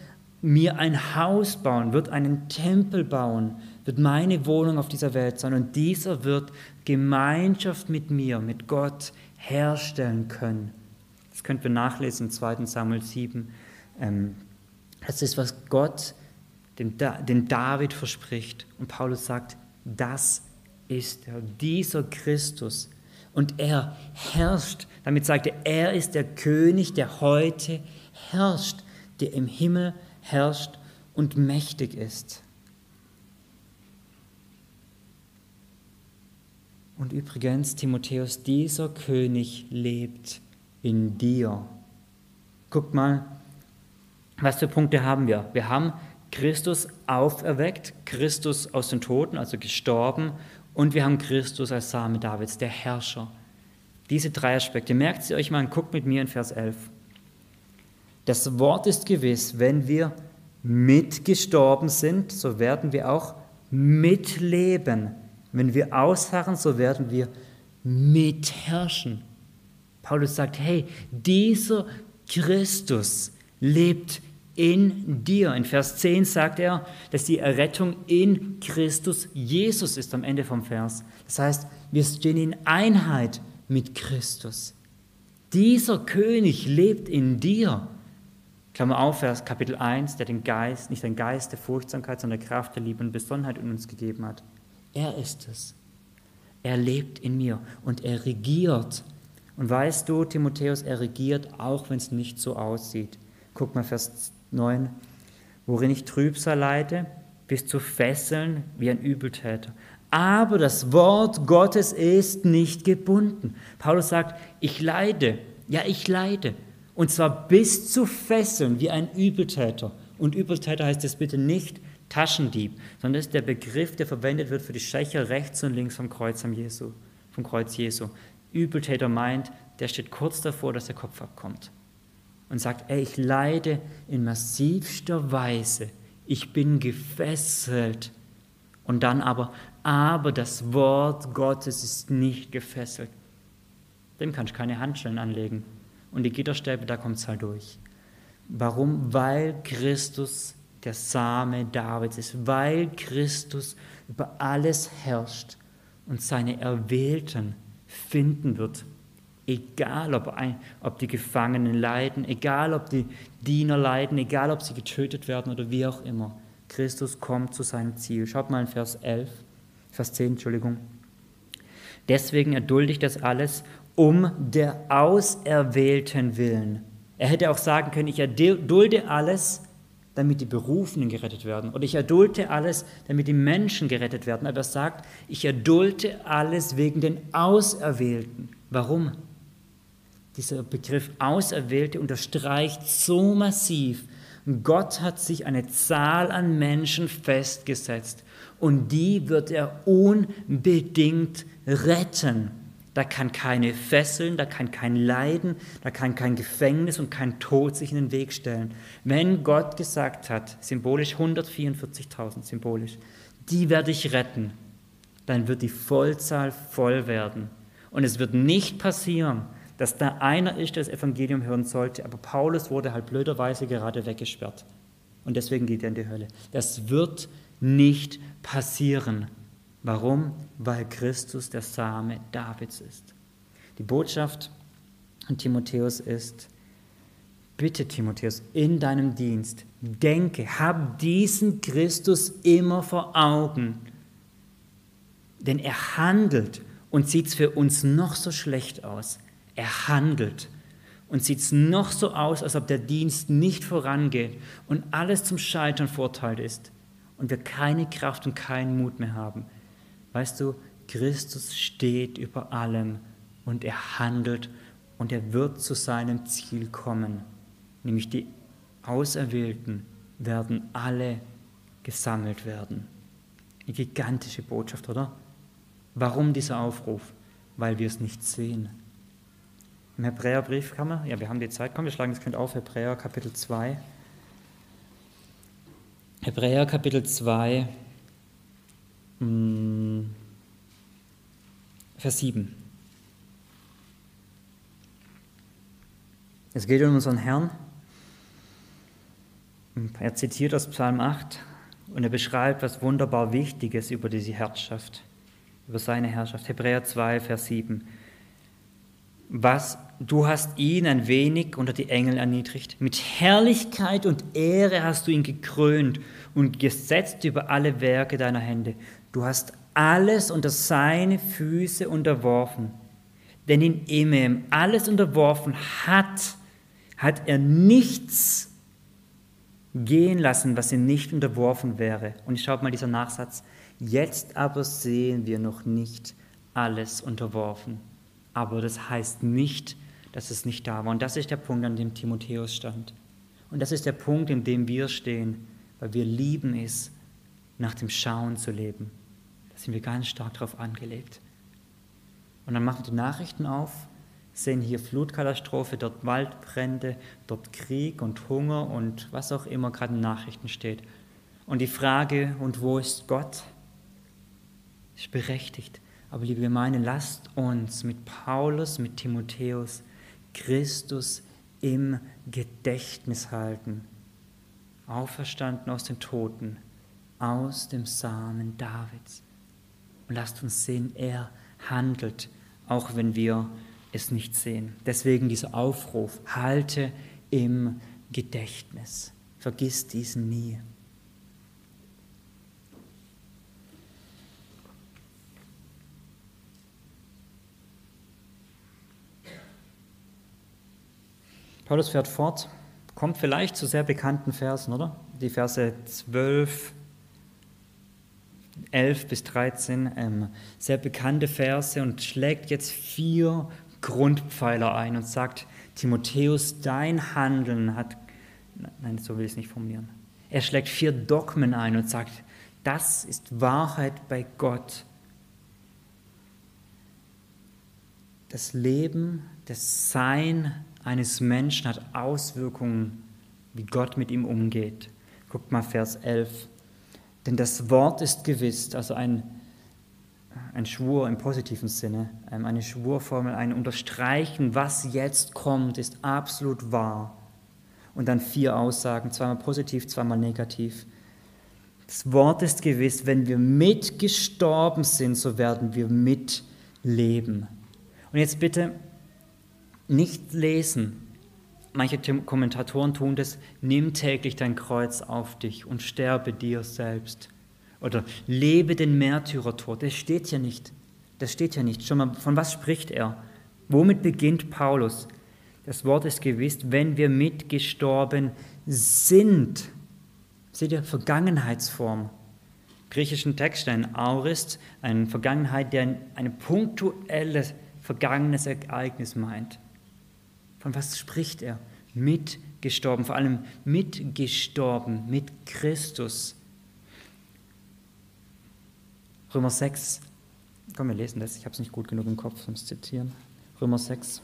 mir ein Haus bauen, wird einen Tempel bauen, wird meine Wohnung auf dieser Welt sein. Und dieser wird Gemeinschaft mit mir, mit Gott herstellen können. Das könnt ihr nachlesen in 2 Samuel 7. Ähm, das ist, was Gott den David verspricht. Und Paulus sagt, das ist er, dieser Christus. Und er herrscht, damit sagt er, er ist der König, der heute herrscht, der im Himmel herrscht und mächtig ist. Und übrigens, Timotheus, dieser König lebt in dir. Guckt mal, was für Punkte haben wir? Wir haben Christus auferweckt, Christus aus den Toten, also gestorben, und wir haben Christus als Same Davids, der Herrscher. Diese drei Aspekte. Merkt sie euch mal und guckt mit mir in Vers 11. Das Wort ist gewiss, wenn wir mitgestorben sind, so werden wir auch mitleben. Wenn wir ausharren, so werden wir mitherrschen. Paulus sagt, hey, dieser Christus lebt in dir. In Vers 10 sagt er, dass die Errettung in Christus Jesus ist am Ende vom Vers. Das heißt, wir stehen in Einheit mit Christus. Dieser König lebt in dir. Klammer auf, Vers Kapitel 1, der den Geist, nicht den Geist der Furchtsamkeit, sondern der Kraft der Liebe und Besonnenheit in uns gegeben hat. Er ist es. Er lebt in mir und er regiert. Und weißt du, Timotheus, er regiert, auch wenn es nicht so aussieht. Guck mal Vers 9, worin ich Trübsal leide, bis zu fesseln wie ein Übeltäter. Aber das Wort Gottes ist nicht gebunden. Paulus sagt, ich leide, ja ich leide. Und zwar bis zu fesseln wie ein Übeltäter. Und Übeltäter heißt es bitte nicht Taschendieb, sondern das ist der Begriff, der verwendet wird für die Schächer rechts und links vom Kreuz, am Jesu, vom Kreuz Jesu. Übeltäter meint, der steht kurz davor, dass der Kopf abkommt und sagt, ey, ich leide in massivster Weise, ich bin gefesselt. Und dann aber, aber das Wort Gottes ist nicht gefesselt. Dem kannst du keine Handschellen anlegen. Und die Gitterstäbe, da kommt es halt durch. Warum? Weil Christus der Same Davids ist, weil Christus über alles herrscht und seine Erwählten finden wird. Egal, ob, ein, ob die Gefangenen leiden, egal, ob die Diener leiden, egal, ob sie getötet werden oder wie auch immer. Christus kommt zu seinem Ziel. Schaut mal in Vers 11, Vers 10, Entschuldigung. Deswegen erdulde ich das alles um der Auserwählten willen. Er hätte auch sagen können, ich erdulde alles, damit die Berufenen gerettet werden. Oder ich erdulde alles, damit die Menschen gerettet werden. Aber er sagt, ich erdulde alles wegen den Auserwählten. Warum? Dieser Begriff Auserwählte unterstreicht so massiv, Gott hat sich eine Zahl an Menschen festgesetzt und die wird er unbedingt retten. Da kann keine Fesseln, da kann kein Leiden, da kann kein Gefängnis und kein Tod sich in den Weg stellen. Wenn Gott gesagt hat, symbolisch 144.000, symbolisch, die werde ich retten, dann wird die Vollzahl voll werden. Und es wird nicht passieren, dass da einer ist, der das Evangelium hören sollte, aber Paulus wurde halt blöderweise gerade weggesperrt. Und deswegen geht er in die Hölle. Das wird nicht passieren. Warum? Weil Christus der Same Davids ist. Die Botschaft an Timotheus ist, bitte Timotheus, in deinem Dienst, denke, hab diesen Christus immer vor Augen. Denn er handelt und sieht es für uns noch so schlecht aus. Er handelt und sieht es noch so aus, als ob der Dienst nicht vorangeht und alles zum Scheitern verurteilt ist und wir keine Kraft und keinen Mut mehr haben. Weißt du, Christus steht über allem und er handelt und er wird zu seinem Ziel kommen. Nämlich die Auserwählten werden alle gesammelt werden. Eine gigantische Botschaft, oder? Warum dieser Aufruf? Weil wir es nicht sehen. Im Hebräerbrief kann man, ja, wir haben die Zeit, komm, wir schlagen das Kind auf, Hebräer Kapitel 2. Hebräer Kapitel 2, hm, Vers 7. Es geht um unseren Herrn. Er zitiert aus Psalm 8 und er beschreibt was wunderbar Wichtiges über diese Herrschaft, über seine Herrschaft. Hebräer 2, Vers 7. Was du hast ihn ein wenig unter die Engel erniedrigt. Mit Herrlichkeit und Ehre hast du ihn gekrönt und gesetzt über alle Werke deiner Hände. Du hast alles unter seine Füße unterworfen. Denn in ihm alles unterworfen hat, hat er nichts gehen lassen, was ihm nicht unterworfen wäre. Und ich schaue mal dieser Nachsatz. Jetzt aber sehen wir noch nicht alles unterworfen. Aber das heißt nicht, dass es nicht da war. Und das ist der Punkt, an dem Timotheus stand. Und das ist der Punkt, in dem wir stehen, weil wir lieben es, nach dem Schauen zu leben. Da sind wir ganz stark darauf angelegt. Und dann machen die Nachrichten auf, sehen hier Flutkatastrophe, dort Waldbrände, dort Krieg und Hunger und was auch immer gerade in Nachrichten steht. Und die Frage, und wo ist Gott, ist berechtigt. Aber liebe Gemeinde, lasst uns mit Paulus, mit Timotheus Christus im Gedächtnis halten. Auferstanden aus den Toten, aus dem Samen Davids. Und lasst uns sehen, er handelt, auch wenn wir es nicht sehen. Deswegen dieser Aufruf, halte im Gedächtnis. Vergiss diesen nie. Paulus fährt fort, kommt vielleicht zu sehr bekannten Versen, oder? Die Verse 12 11 bis 13, ähm, sehr bekannte Verse und schlägt jetzt vier Grundpfeiler ein und sagt, Timotheus, dein Handeln hat, nein, so will ich es nicht formulieren. Er schlägt vier Dogmen ein und sagt, das ist Wahrheit bei Gott. Das Leben, das Sein eines Menschen hat Auswirkungen, wie Gott mit ihm umgeht. Guckt mal Vers 11. Denn das Wort ist gewiss, also ein, ein Schwur im positiven Sinne, ähm, eine Schwurformel, ein Unterstreichen, was jetzt kommt, ist absolut wahr. Und dann vier Aussagen, zweimal positiv, zweimal negativ. Das Wort ist gewiss, wenn wir mitgestorben sind, so werden wir mitleben. Und jetzt bitte nicht lesen. Manche Kommentatoren tun das, nimm täglich dein Kreuz auf dich und sterbe dir selbst. Oder lebe den Märtyrertod. Das steht ja nicht. Das steht ja nicht. Schon mal, von was spricht er? Womit beginnt Paulus? Das Wort ist gewiss, wenn wir mitgestorben sind. Seht ihr, Vergangenheitsform. Griechischen Text, ein Aurist, eine Vergangenheit, der ein punktuelles, vergangenes Ereignis meint. Von was spricht er? Mitgestorben, vor allem mitgestorben mit Christus. Römer 6, komm, wir lesen das, ich habe es nicht gut genug im Kopf, sonst zitieren. Römer 6.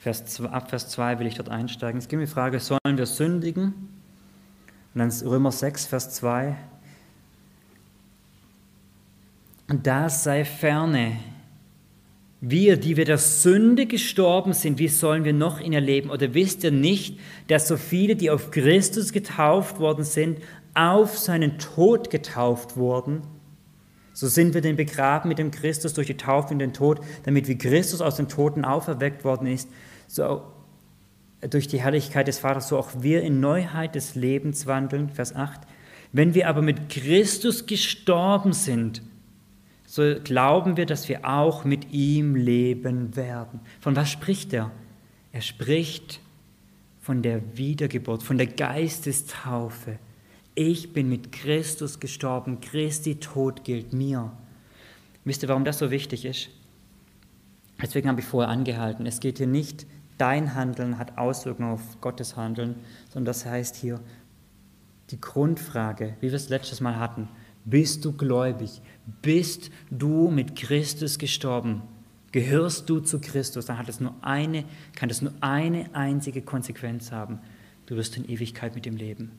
Vers 2, ab Vers 2 will ich dort einsteigen. Es um die Frage, sollen wir sündigen? Und dann Römer 6, Vers 2. Und da sei ferne wir, die wir der Sünde gestorben sind, wie sollen wir noch in ihr leben? Oder wisst ihr nicht, dass so viele, die auf Christus getauft worden sind, auf seinen Tod getauft wurden? So sind wir denn begraben mit dem Christus durch die Taufe in den Tod, damit wie Christus aus den Toten auferweckt worden ist, so durch die Herrlichkeit des Vaters, so auch wir in Neuheit des Lebens wandeln. Vers 8. Wenn wir aber mit Christus gestorben sind, so glauben wir, dass wir auch mit ihm leben werden. Von was spricht er? Er spricht von der Wiedergeburt, von der Geistestaufe. Ich bin mit Christus gestorben, Christi Tod gilt mir. Wisst ihr, warum das so wichtig ist? Deswegen habe ich vorher angehalten. Es geht hier nicht, dein Handeln hat Auswirkungen auf Gottes Handeln, sondern das heißt hier die Grundfrage, wie wir es letztes Mal hatten, bist du gläubig? Bist du mit Christus gestorben? Gehörst du zu Christus? Dann hat es nur eine, kann es nur eine einzige Konsequenz haben. Du wirst in Ewigkeit mit ihm leben.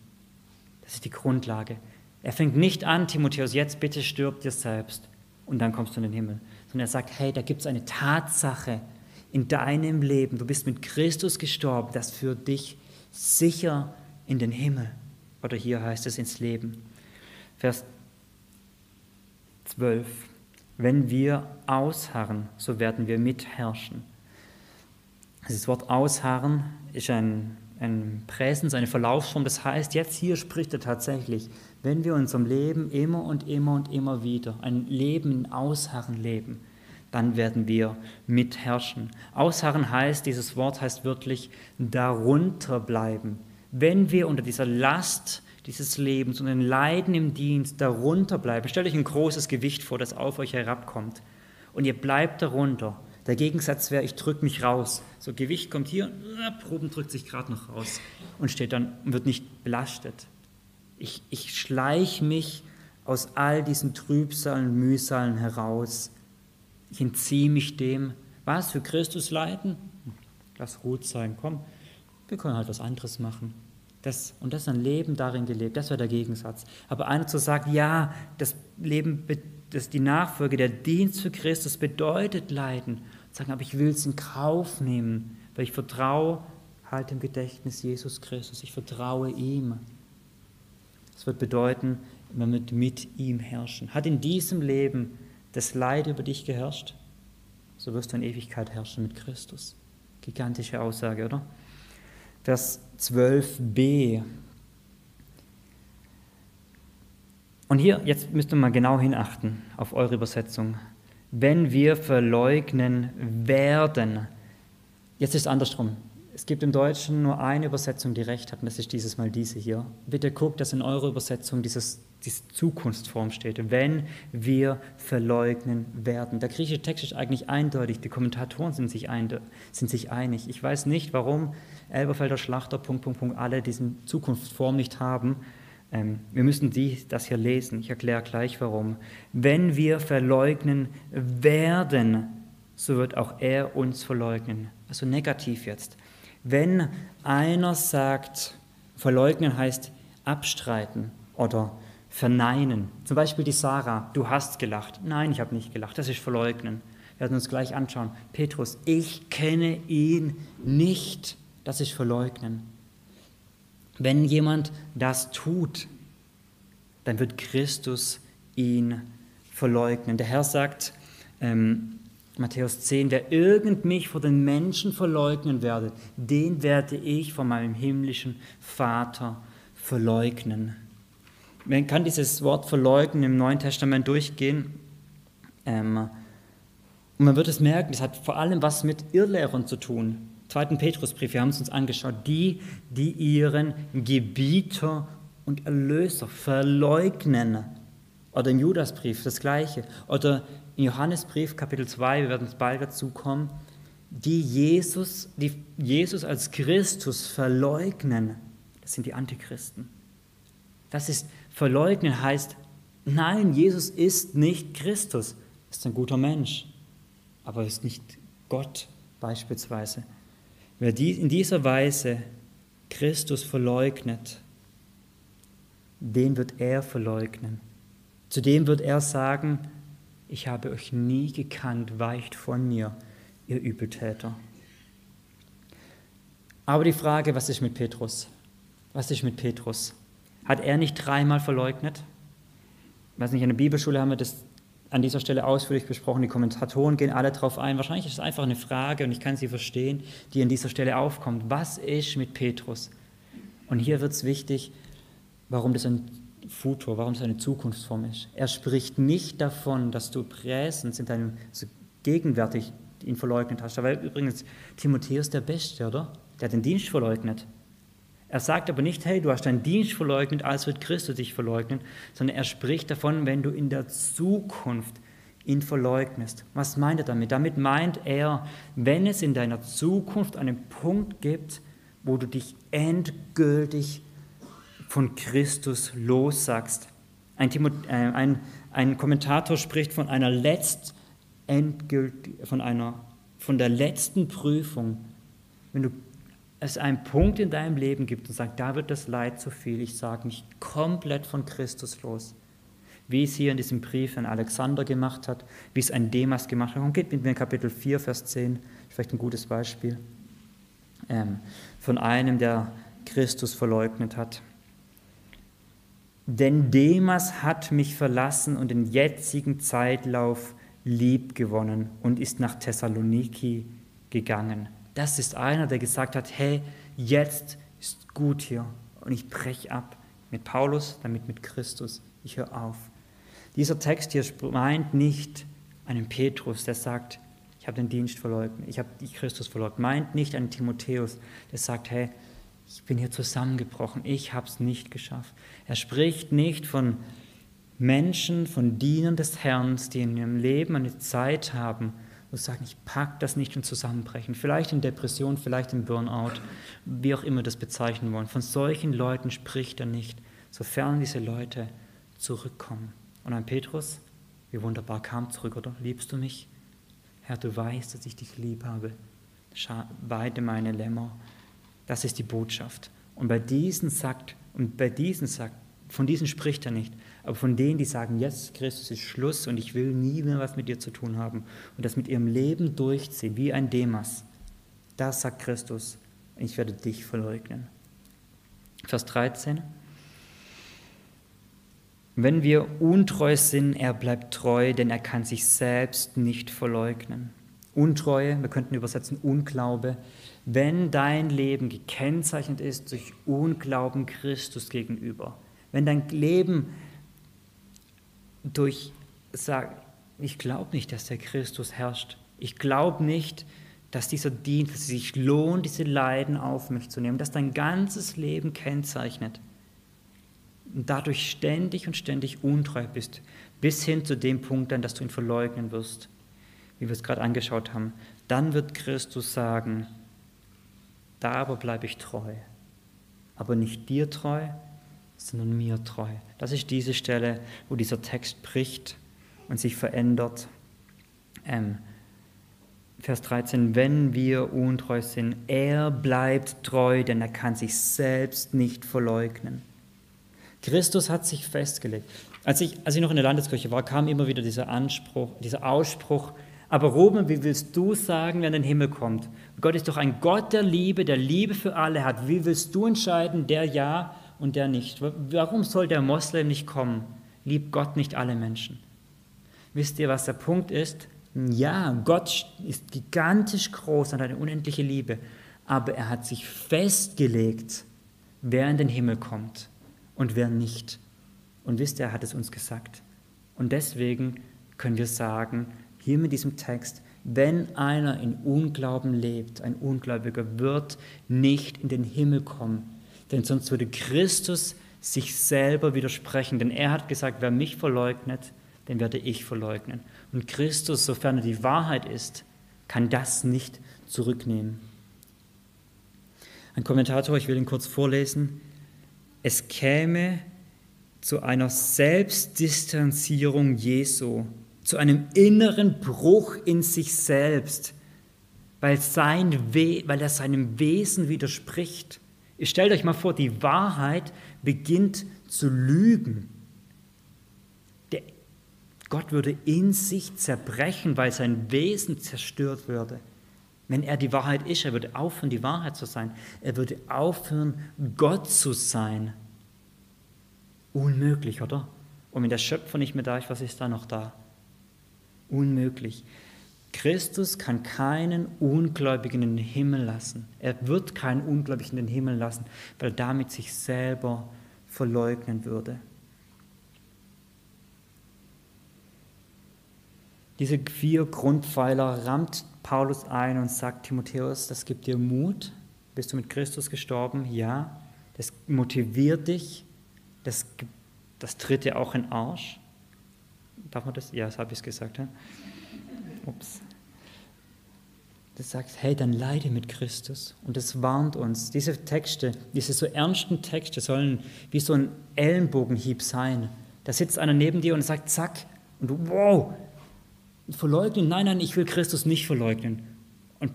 Das ist die Grundlage. Er fängt nicht an, Timotheus, jetzt bitte stirb dir selbst und dann kommst du in den Himmel. Sondern er sagt, hey, da gibt es eine Tatsache in deinem Leben. Du bist mit Christus gestorben, das führt dich sicher in den Himmel. Oder hier heißt es ins Leben. Vers 12. Wenn wir ausharren, so werden wir mitherrschen. Das Wort ausharren ist ein, ein Präsens, eine Verlaufsform. Das heißt, jetzt hier spricht er tatsächlich, wenn wir unserem Leben immer und immer und immer wieder ein Leben in Ausharren leben, dann werden wir mitherrschen. Ausharren heißt, dieses Wort heißt wirklich darunter bleiben. Wenn wir unter dieser Last dieses Lebens und den Leiden im Dienst darunter bleiben. Stellt euch ein großes Gewicht vor, das auf euch herabkommt. Und ihr bleibt darunter. Der Gegensatz wäre, ich drücke mich raus. So Gewicht kommt hier, Proben drückt sich gerade noch raus und steht dann und wird nicht belastet. Ich, ich schleiche mich aus all diesen Trübsalen, Mühsalen heraus. Ich entziehe mich dem. Was für Christus leiden? Lass gut sein, komm. Wir können halt was anderes machen. Das, und das ist ein Leben darin gelebt, das wäre der Gegensatz. Aber einer zu sagen, ja, das Leben, das die Nachfolge, der Dienst für Christus bedeutet Leiden. Und sagen, aber ich will es in Kauf nehmen, weil ich vertraue halt im Gedächtnis Jesus Christus, ich vertraue ihm. Das wird bedeuten, man wird mit ihm herrschen. Hat in diesem Leben das Leid über dich geherrscht? So wirst du in Ewigkeit herrschen mit Christus. Gigantische Aussage, oder? Vers 12b. Und hier, jetzt müsst ihr mal genau hinachten auf eure Übersetzung. Wenn wir verleugnen werden, jetzt ist es andersrum. es gibt im Deutschen nur eine Übersetzung, die recht hat, und das ist dieses Mal diese hier. Bitte guckt, dass in eurer Übersetzung dieses, diese Zukunftsform steht, wenn wir verleugnen werden. Der griechische Text ist eigentlich eindeutig, die Kommentatoren sind sich, einig. Ich weiß nicht, warum Elberfelder Schlachter, Punkt, Punkt, Punkt, alle diesen Zukunftsform nicht haben. Ähm, wir müssen die, das hier lesen. Ich erkläre gleich warum. Wenn wir verleugnen werden, so wird auch er uns verleugnen. Also negativ jetzt. Wenn einer sagt, verleugnen heißt abstreiten oder verneinen. Zum Beispiel die Sarah, du hast gelacht. Nein, ich habe nicht gelacht, das ist verleugnen. Wir werden uns gleich anschauen. Petrus, ich kenne ihn nicht. Das ist verleugnen. Wenn jemand das tut, dann wird Christus ihn verleugnen. Der Herr sagt, ähm, Matthäus 10, wer irgend mich vor den Menschen verleugnen werde, den werde ich von meinem himmlischen Vater verleugnen. Man kann dieses Wort verleugnen im Neuen Testament durchgehen. Ähm, und man wird es merken, es hat vor allem was mit Irrlehrern zu tun. Zweiten Petrusbrief, wir haben es uns angeschaut, die, die ihren Gebieter und Erlöser verleugnen. Oder im Judasbrief das Gleiche. Oder im Johannesbrief Kapitel 2, wir werden es bald dazu kommen, die Jesus, die Jesus als Christus verleugnen, das sind die Antichristen. Das ist, verleugnen heißt, nein, Jesus ist nicht Christus, ist ein guter Mensch, aber ist nicht Gott beispielsweise. Wer in dieser Weise Christus verleugnet, den wird er verleugnen. Zudem wird er sagen, ich habe euch nie gekannt, weicht von mir, ihr Übeltäter. Aber die Frage, was ist mit Petrus? Was ist mit Petrus? Hat er nicht dreimal verleugnet? Ich weiß nicht, in der Bibelschule haben wir das an dieser Stelle ausführlich besprochen. Die Kommentatoren gehen alle darauf ein. Wahrscheinlich ist es einfach eine Frage, und ich kann sie verstehen, die an dieser Stelle aufkommt. Was ist mit Petrus? Und hier wird es wichtig, warum das ein Futur, warum es eine Zukunftsform ist. Er spricht nicht davon, dass du präsens in deinem, also gegenwärtig ihn verleugnet hast. Da war übrigens Timotheus der Beste, oder? Der hat den Dienst verleugnet. Er sagt aber nicht, hey, du hast deinen Dienst verleugnet, als wird Christus dich verleugnen, sondern er spricht davon, wenn du in der Zukunft ihn verleugnest. Was meint er damit? Damit meint er, wenn es in deiner Zukunft einen Punkt gibt, wo du dich endgültig von Christus lossagst. Ein, äh, ein, ein Kommentator spricht von einer letzt von einer von der letzten Prüfung, wenn du es einen Punkt in deinem Leben gibt und sagst, da wird das Leid zu viel, ich sage mich komplett von Christus los. Wie es hier in diesem Brief an Alexander gemacht hat, wie es ein Demas gemacht hat. Und geht mit mir in Kapitel 4, Vers 10, vielleicht ein gutes Beispiel, ähm, von einem, der Christus verleugnet hat. Denn Demas hat mich verlassen und den jetzigen Zeitlauf lieb gewonnen und ist nach Thessaloniki gegangen. Das ist einer, der gesagt hat, hey, jetzt ist gut hier und ich breche ab mit Paulus, damit mit Christus. Ich höre auf. Dieser Text hier meint nicht einen Petrus, der sagt, ich habe den Dienst verleugnet, ich habe Christus verleugnet. Meint nicht einen Timotheus, der sagt, hey, ich bin hier zusammengebrochen, ich habe es nicht geschafft. Er spricht nicht von Menschen, von Dienern des Herrn, die in ihrem Leben eine Zeit haben, sie sagen, ich pack das nicht und zusammenbrechen. Vielleicht in Depression, vielleicht im Burnout, wie auch immer das bezeichnen wollen. Von solchen Leuten spricht er nicht, sofern diese Leute zurückkommen. Und ein Petrus, wie wunderbar, kam zurück, oder? Liebst du mich? Herr, du weißt, dass ich dich lieb habe. Weide meine Lämmer das ist die Botschaft. Und bei diesen sagt, und bei diesen sagt, von diesen spricht er nicht, aber von denen, die sagen, jetzt Christus ist Schluss und ich will nie mehr was mit dir zu tun haben und das mit ihrem Leben durchziehen, wie ein Demas, da sagt Christus, ich werde dich verleugnen. Vers 13. Wenn wir untreu sind, er bleibt treu, denn er kann sich selbst nicht verleugnen. Untreue, wir könnten übersetzen Unglaube, wenn dein Leben gekennzeichnet ist durch Unglauben Christus gegenüber, wenn dein Leben durch sagt, ich glaube nicht, dass der Christus herrscht, ich glaube nicht, dass dieser Dienst, dass es sich lohnt, diese Leiden auf mich zu nehmen, dass dein ganzes Leben kennzeichnet und dadurch ständig und ständig untreu bist, bis hin zu dem Punkt dann, dass du ihn verleugnen wirst, wie wir es gerade angeschaut haben, dann wird Christus sagen, da aber bleibe ich treu, aber nicht dir treu, sondern mir treu. Das ist diese Stelle, wo dieser Text bricht und sich verändert. Ähm, Vers 13, wenn wir untreu sind, er bleibt treu, denn er kann sich selbst nicht verleugnen. Christus hat sich festgelegt. Als ich, als ich noch in der Landeskirche war, kam immer wieder dieser Anspruch, dieser Ausspruch, aber Ruben, wie willst du sagen, wenn der Himmel kommt? Gott ist doch ein Gott der Liebe, der Liebe für alle hat. Wie willst du entscheiden, der ja und der nicht? Warum soll der Moslem nicht kommen? Liebt Gott nicht alle Menschen? Wisst ihr, was der Punkt ist? Ja, Gott ist gigantisch groß und hat eine unendliche Liebe, aber er hat sich festgelegt, wer in den Himmel kommt und wer nicht. Und wisst ihr, er hat es uns gesagt. Und deswegen können wir sagen, hier mit diesem Text, wenn einer in Unglauben lebt, ein Ungläubiger wird nicht in den Himmel kommen, denn sonst würde Christus sich selber widersprechen, denn er hat gesagt, wer mich verleugnet, den werde ich verleugnen. Und Christus, sofern er die Wahrheit ist, kann das nicht zurücknehmen. Ein Kommentator, ich will ihn kurz vorlesen, es käme zu einer Selbstdistanzierung Jesu zu einem inneren Bruch in sich selbst, weil, sein We weil er seinem Wesen widerspricht. Ihr stellt euch mal vor, die Wahrheit beginnt zu lügen. Der Gott würde in sich zerbrechen, weil sein Wesen zerstört würde. Wenn er die Wahrheit ist, er würde aufhören, die Wahrheit zu sein. Er würde aufhören, Gott zu sein. Unmöglich, oder? Und wenn der Schöpfer nicht mehr da ist, was ist da noch da? Unmöglich. Christus kann keinen Ungläubigen in den Himmel lassen. Er wird keinen Ungläubigen in den Himmel lassen, weil er damit sich selber verleugnen würde. Diese vier Grundpfeiler rammt Paulus ein und sagt Timotheus, das gibt dir Mut. Bist du mit Christus gestorben? Ja. Das motiviert dich. Das, das tritt dir auch in Arsch. Darf man das? Ja, das habe ich gesagt. Ja? Ups. Das sagt, hey, dann leide mit Christus. Und das warnt uns. Diese Texte, diese so ernsten Texte sollen wie so ein Ellenbogenhieb sein. Da sitzt einer neben dir und sagt, zack, und du, wow, verleugnen. Nein, nein, ich will Christus nicht verleugnen. Und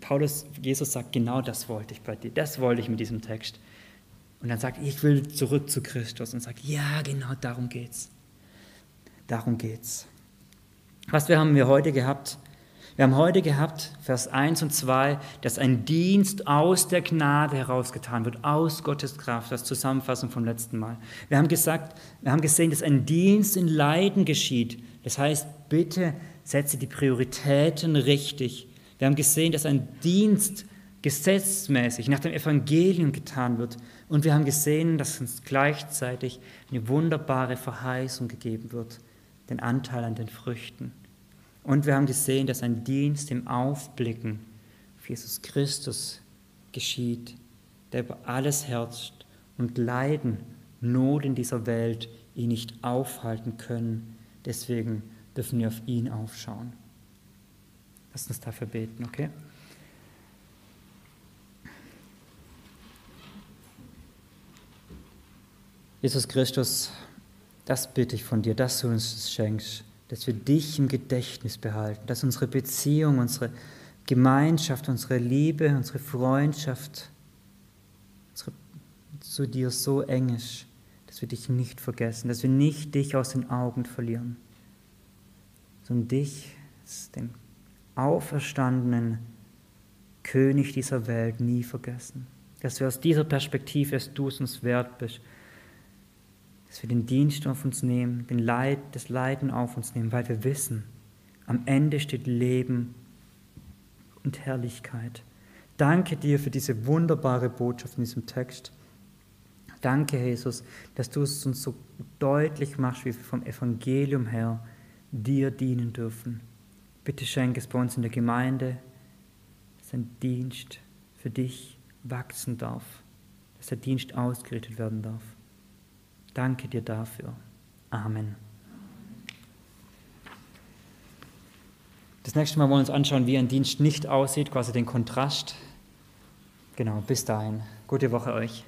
Paulus, Jesus sagt, genau das wollte ich bei dir. Das wollte ich mit diesem Text. Und dann sagt, ich will zurück zu Christus und sagt, ja, genau darum geht's. Darum geht's. Was wir haben wir heute gehabt? Wir haben heute gehabt, Vers 1 und 2, dass ein Dienst aus der Gnade herausgetan wird, aus Gottes Kraft, das Zusammenfassen vom letzten Mal. Wir haben gesagt, wir haben gesehen, dass ein Dienst in Leiden geschieht. Das heißt, bitte setze die Prioritäten richtig. Wir haben gesehen, dass ein Dienst gesetzmäßig nach dem Evangelium getan wird. Und wir haben gesehen, dass uns gleichzeitig eine wunderbare Verheißung gegeben wird den Anteil an den Früchten. Und wir haben gesehen, dass ein Dienst im Aufblicken auf Jesus Christus geschieht, der über alles herrscht und Leiden, Not in dieser Welt ihn nicht aufhalten können. Deswegen dürfen wir auf ihn aufschauen. Lass uns dafür beten, okay? Jesus Christus, das bitte ich von dir, dass du uns das schenkst, dass wir dich im Gedächtnis behalten, dass unsere Beziehung, unsere Gemeinschaft, unsere Liebe, unsere Freundschaft unsere, zu dir so eng ist, dass wir dich nicht vergessen, dass wir nicht dich aus den Augen verlieren, sondern dich, den auferstandenen König dieser Welt, nie vergessen. Dass wir aus dieser Perspektive, dass du es uns wert bist, dass wir den Dienst auf uns nehmen, den Leid, das Leiden auf uns nehmen, weil wir wissen, am Ende steht Leben und Herrlichkeit. Danke dir für diese wunderbare Botschaft in diesem Text. Danke, Jesus, dass du es uns so deutlich machst, wie wir vom Evangelium her dir dienen dürfen. Bitte schenke es bei uns in der Gemeinde, dass ein Dienst für dich wachsen darf, dass der Dienst ausgerichtet werden darf. Danke dir dafür. Amen. Das nächste Mal wollen wir uns anschauen, wie ein Dienst nicht aussieht, quasi den Kontrast. Genau, bis dahin. Gute Woche euch.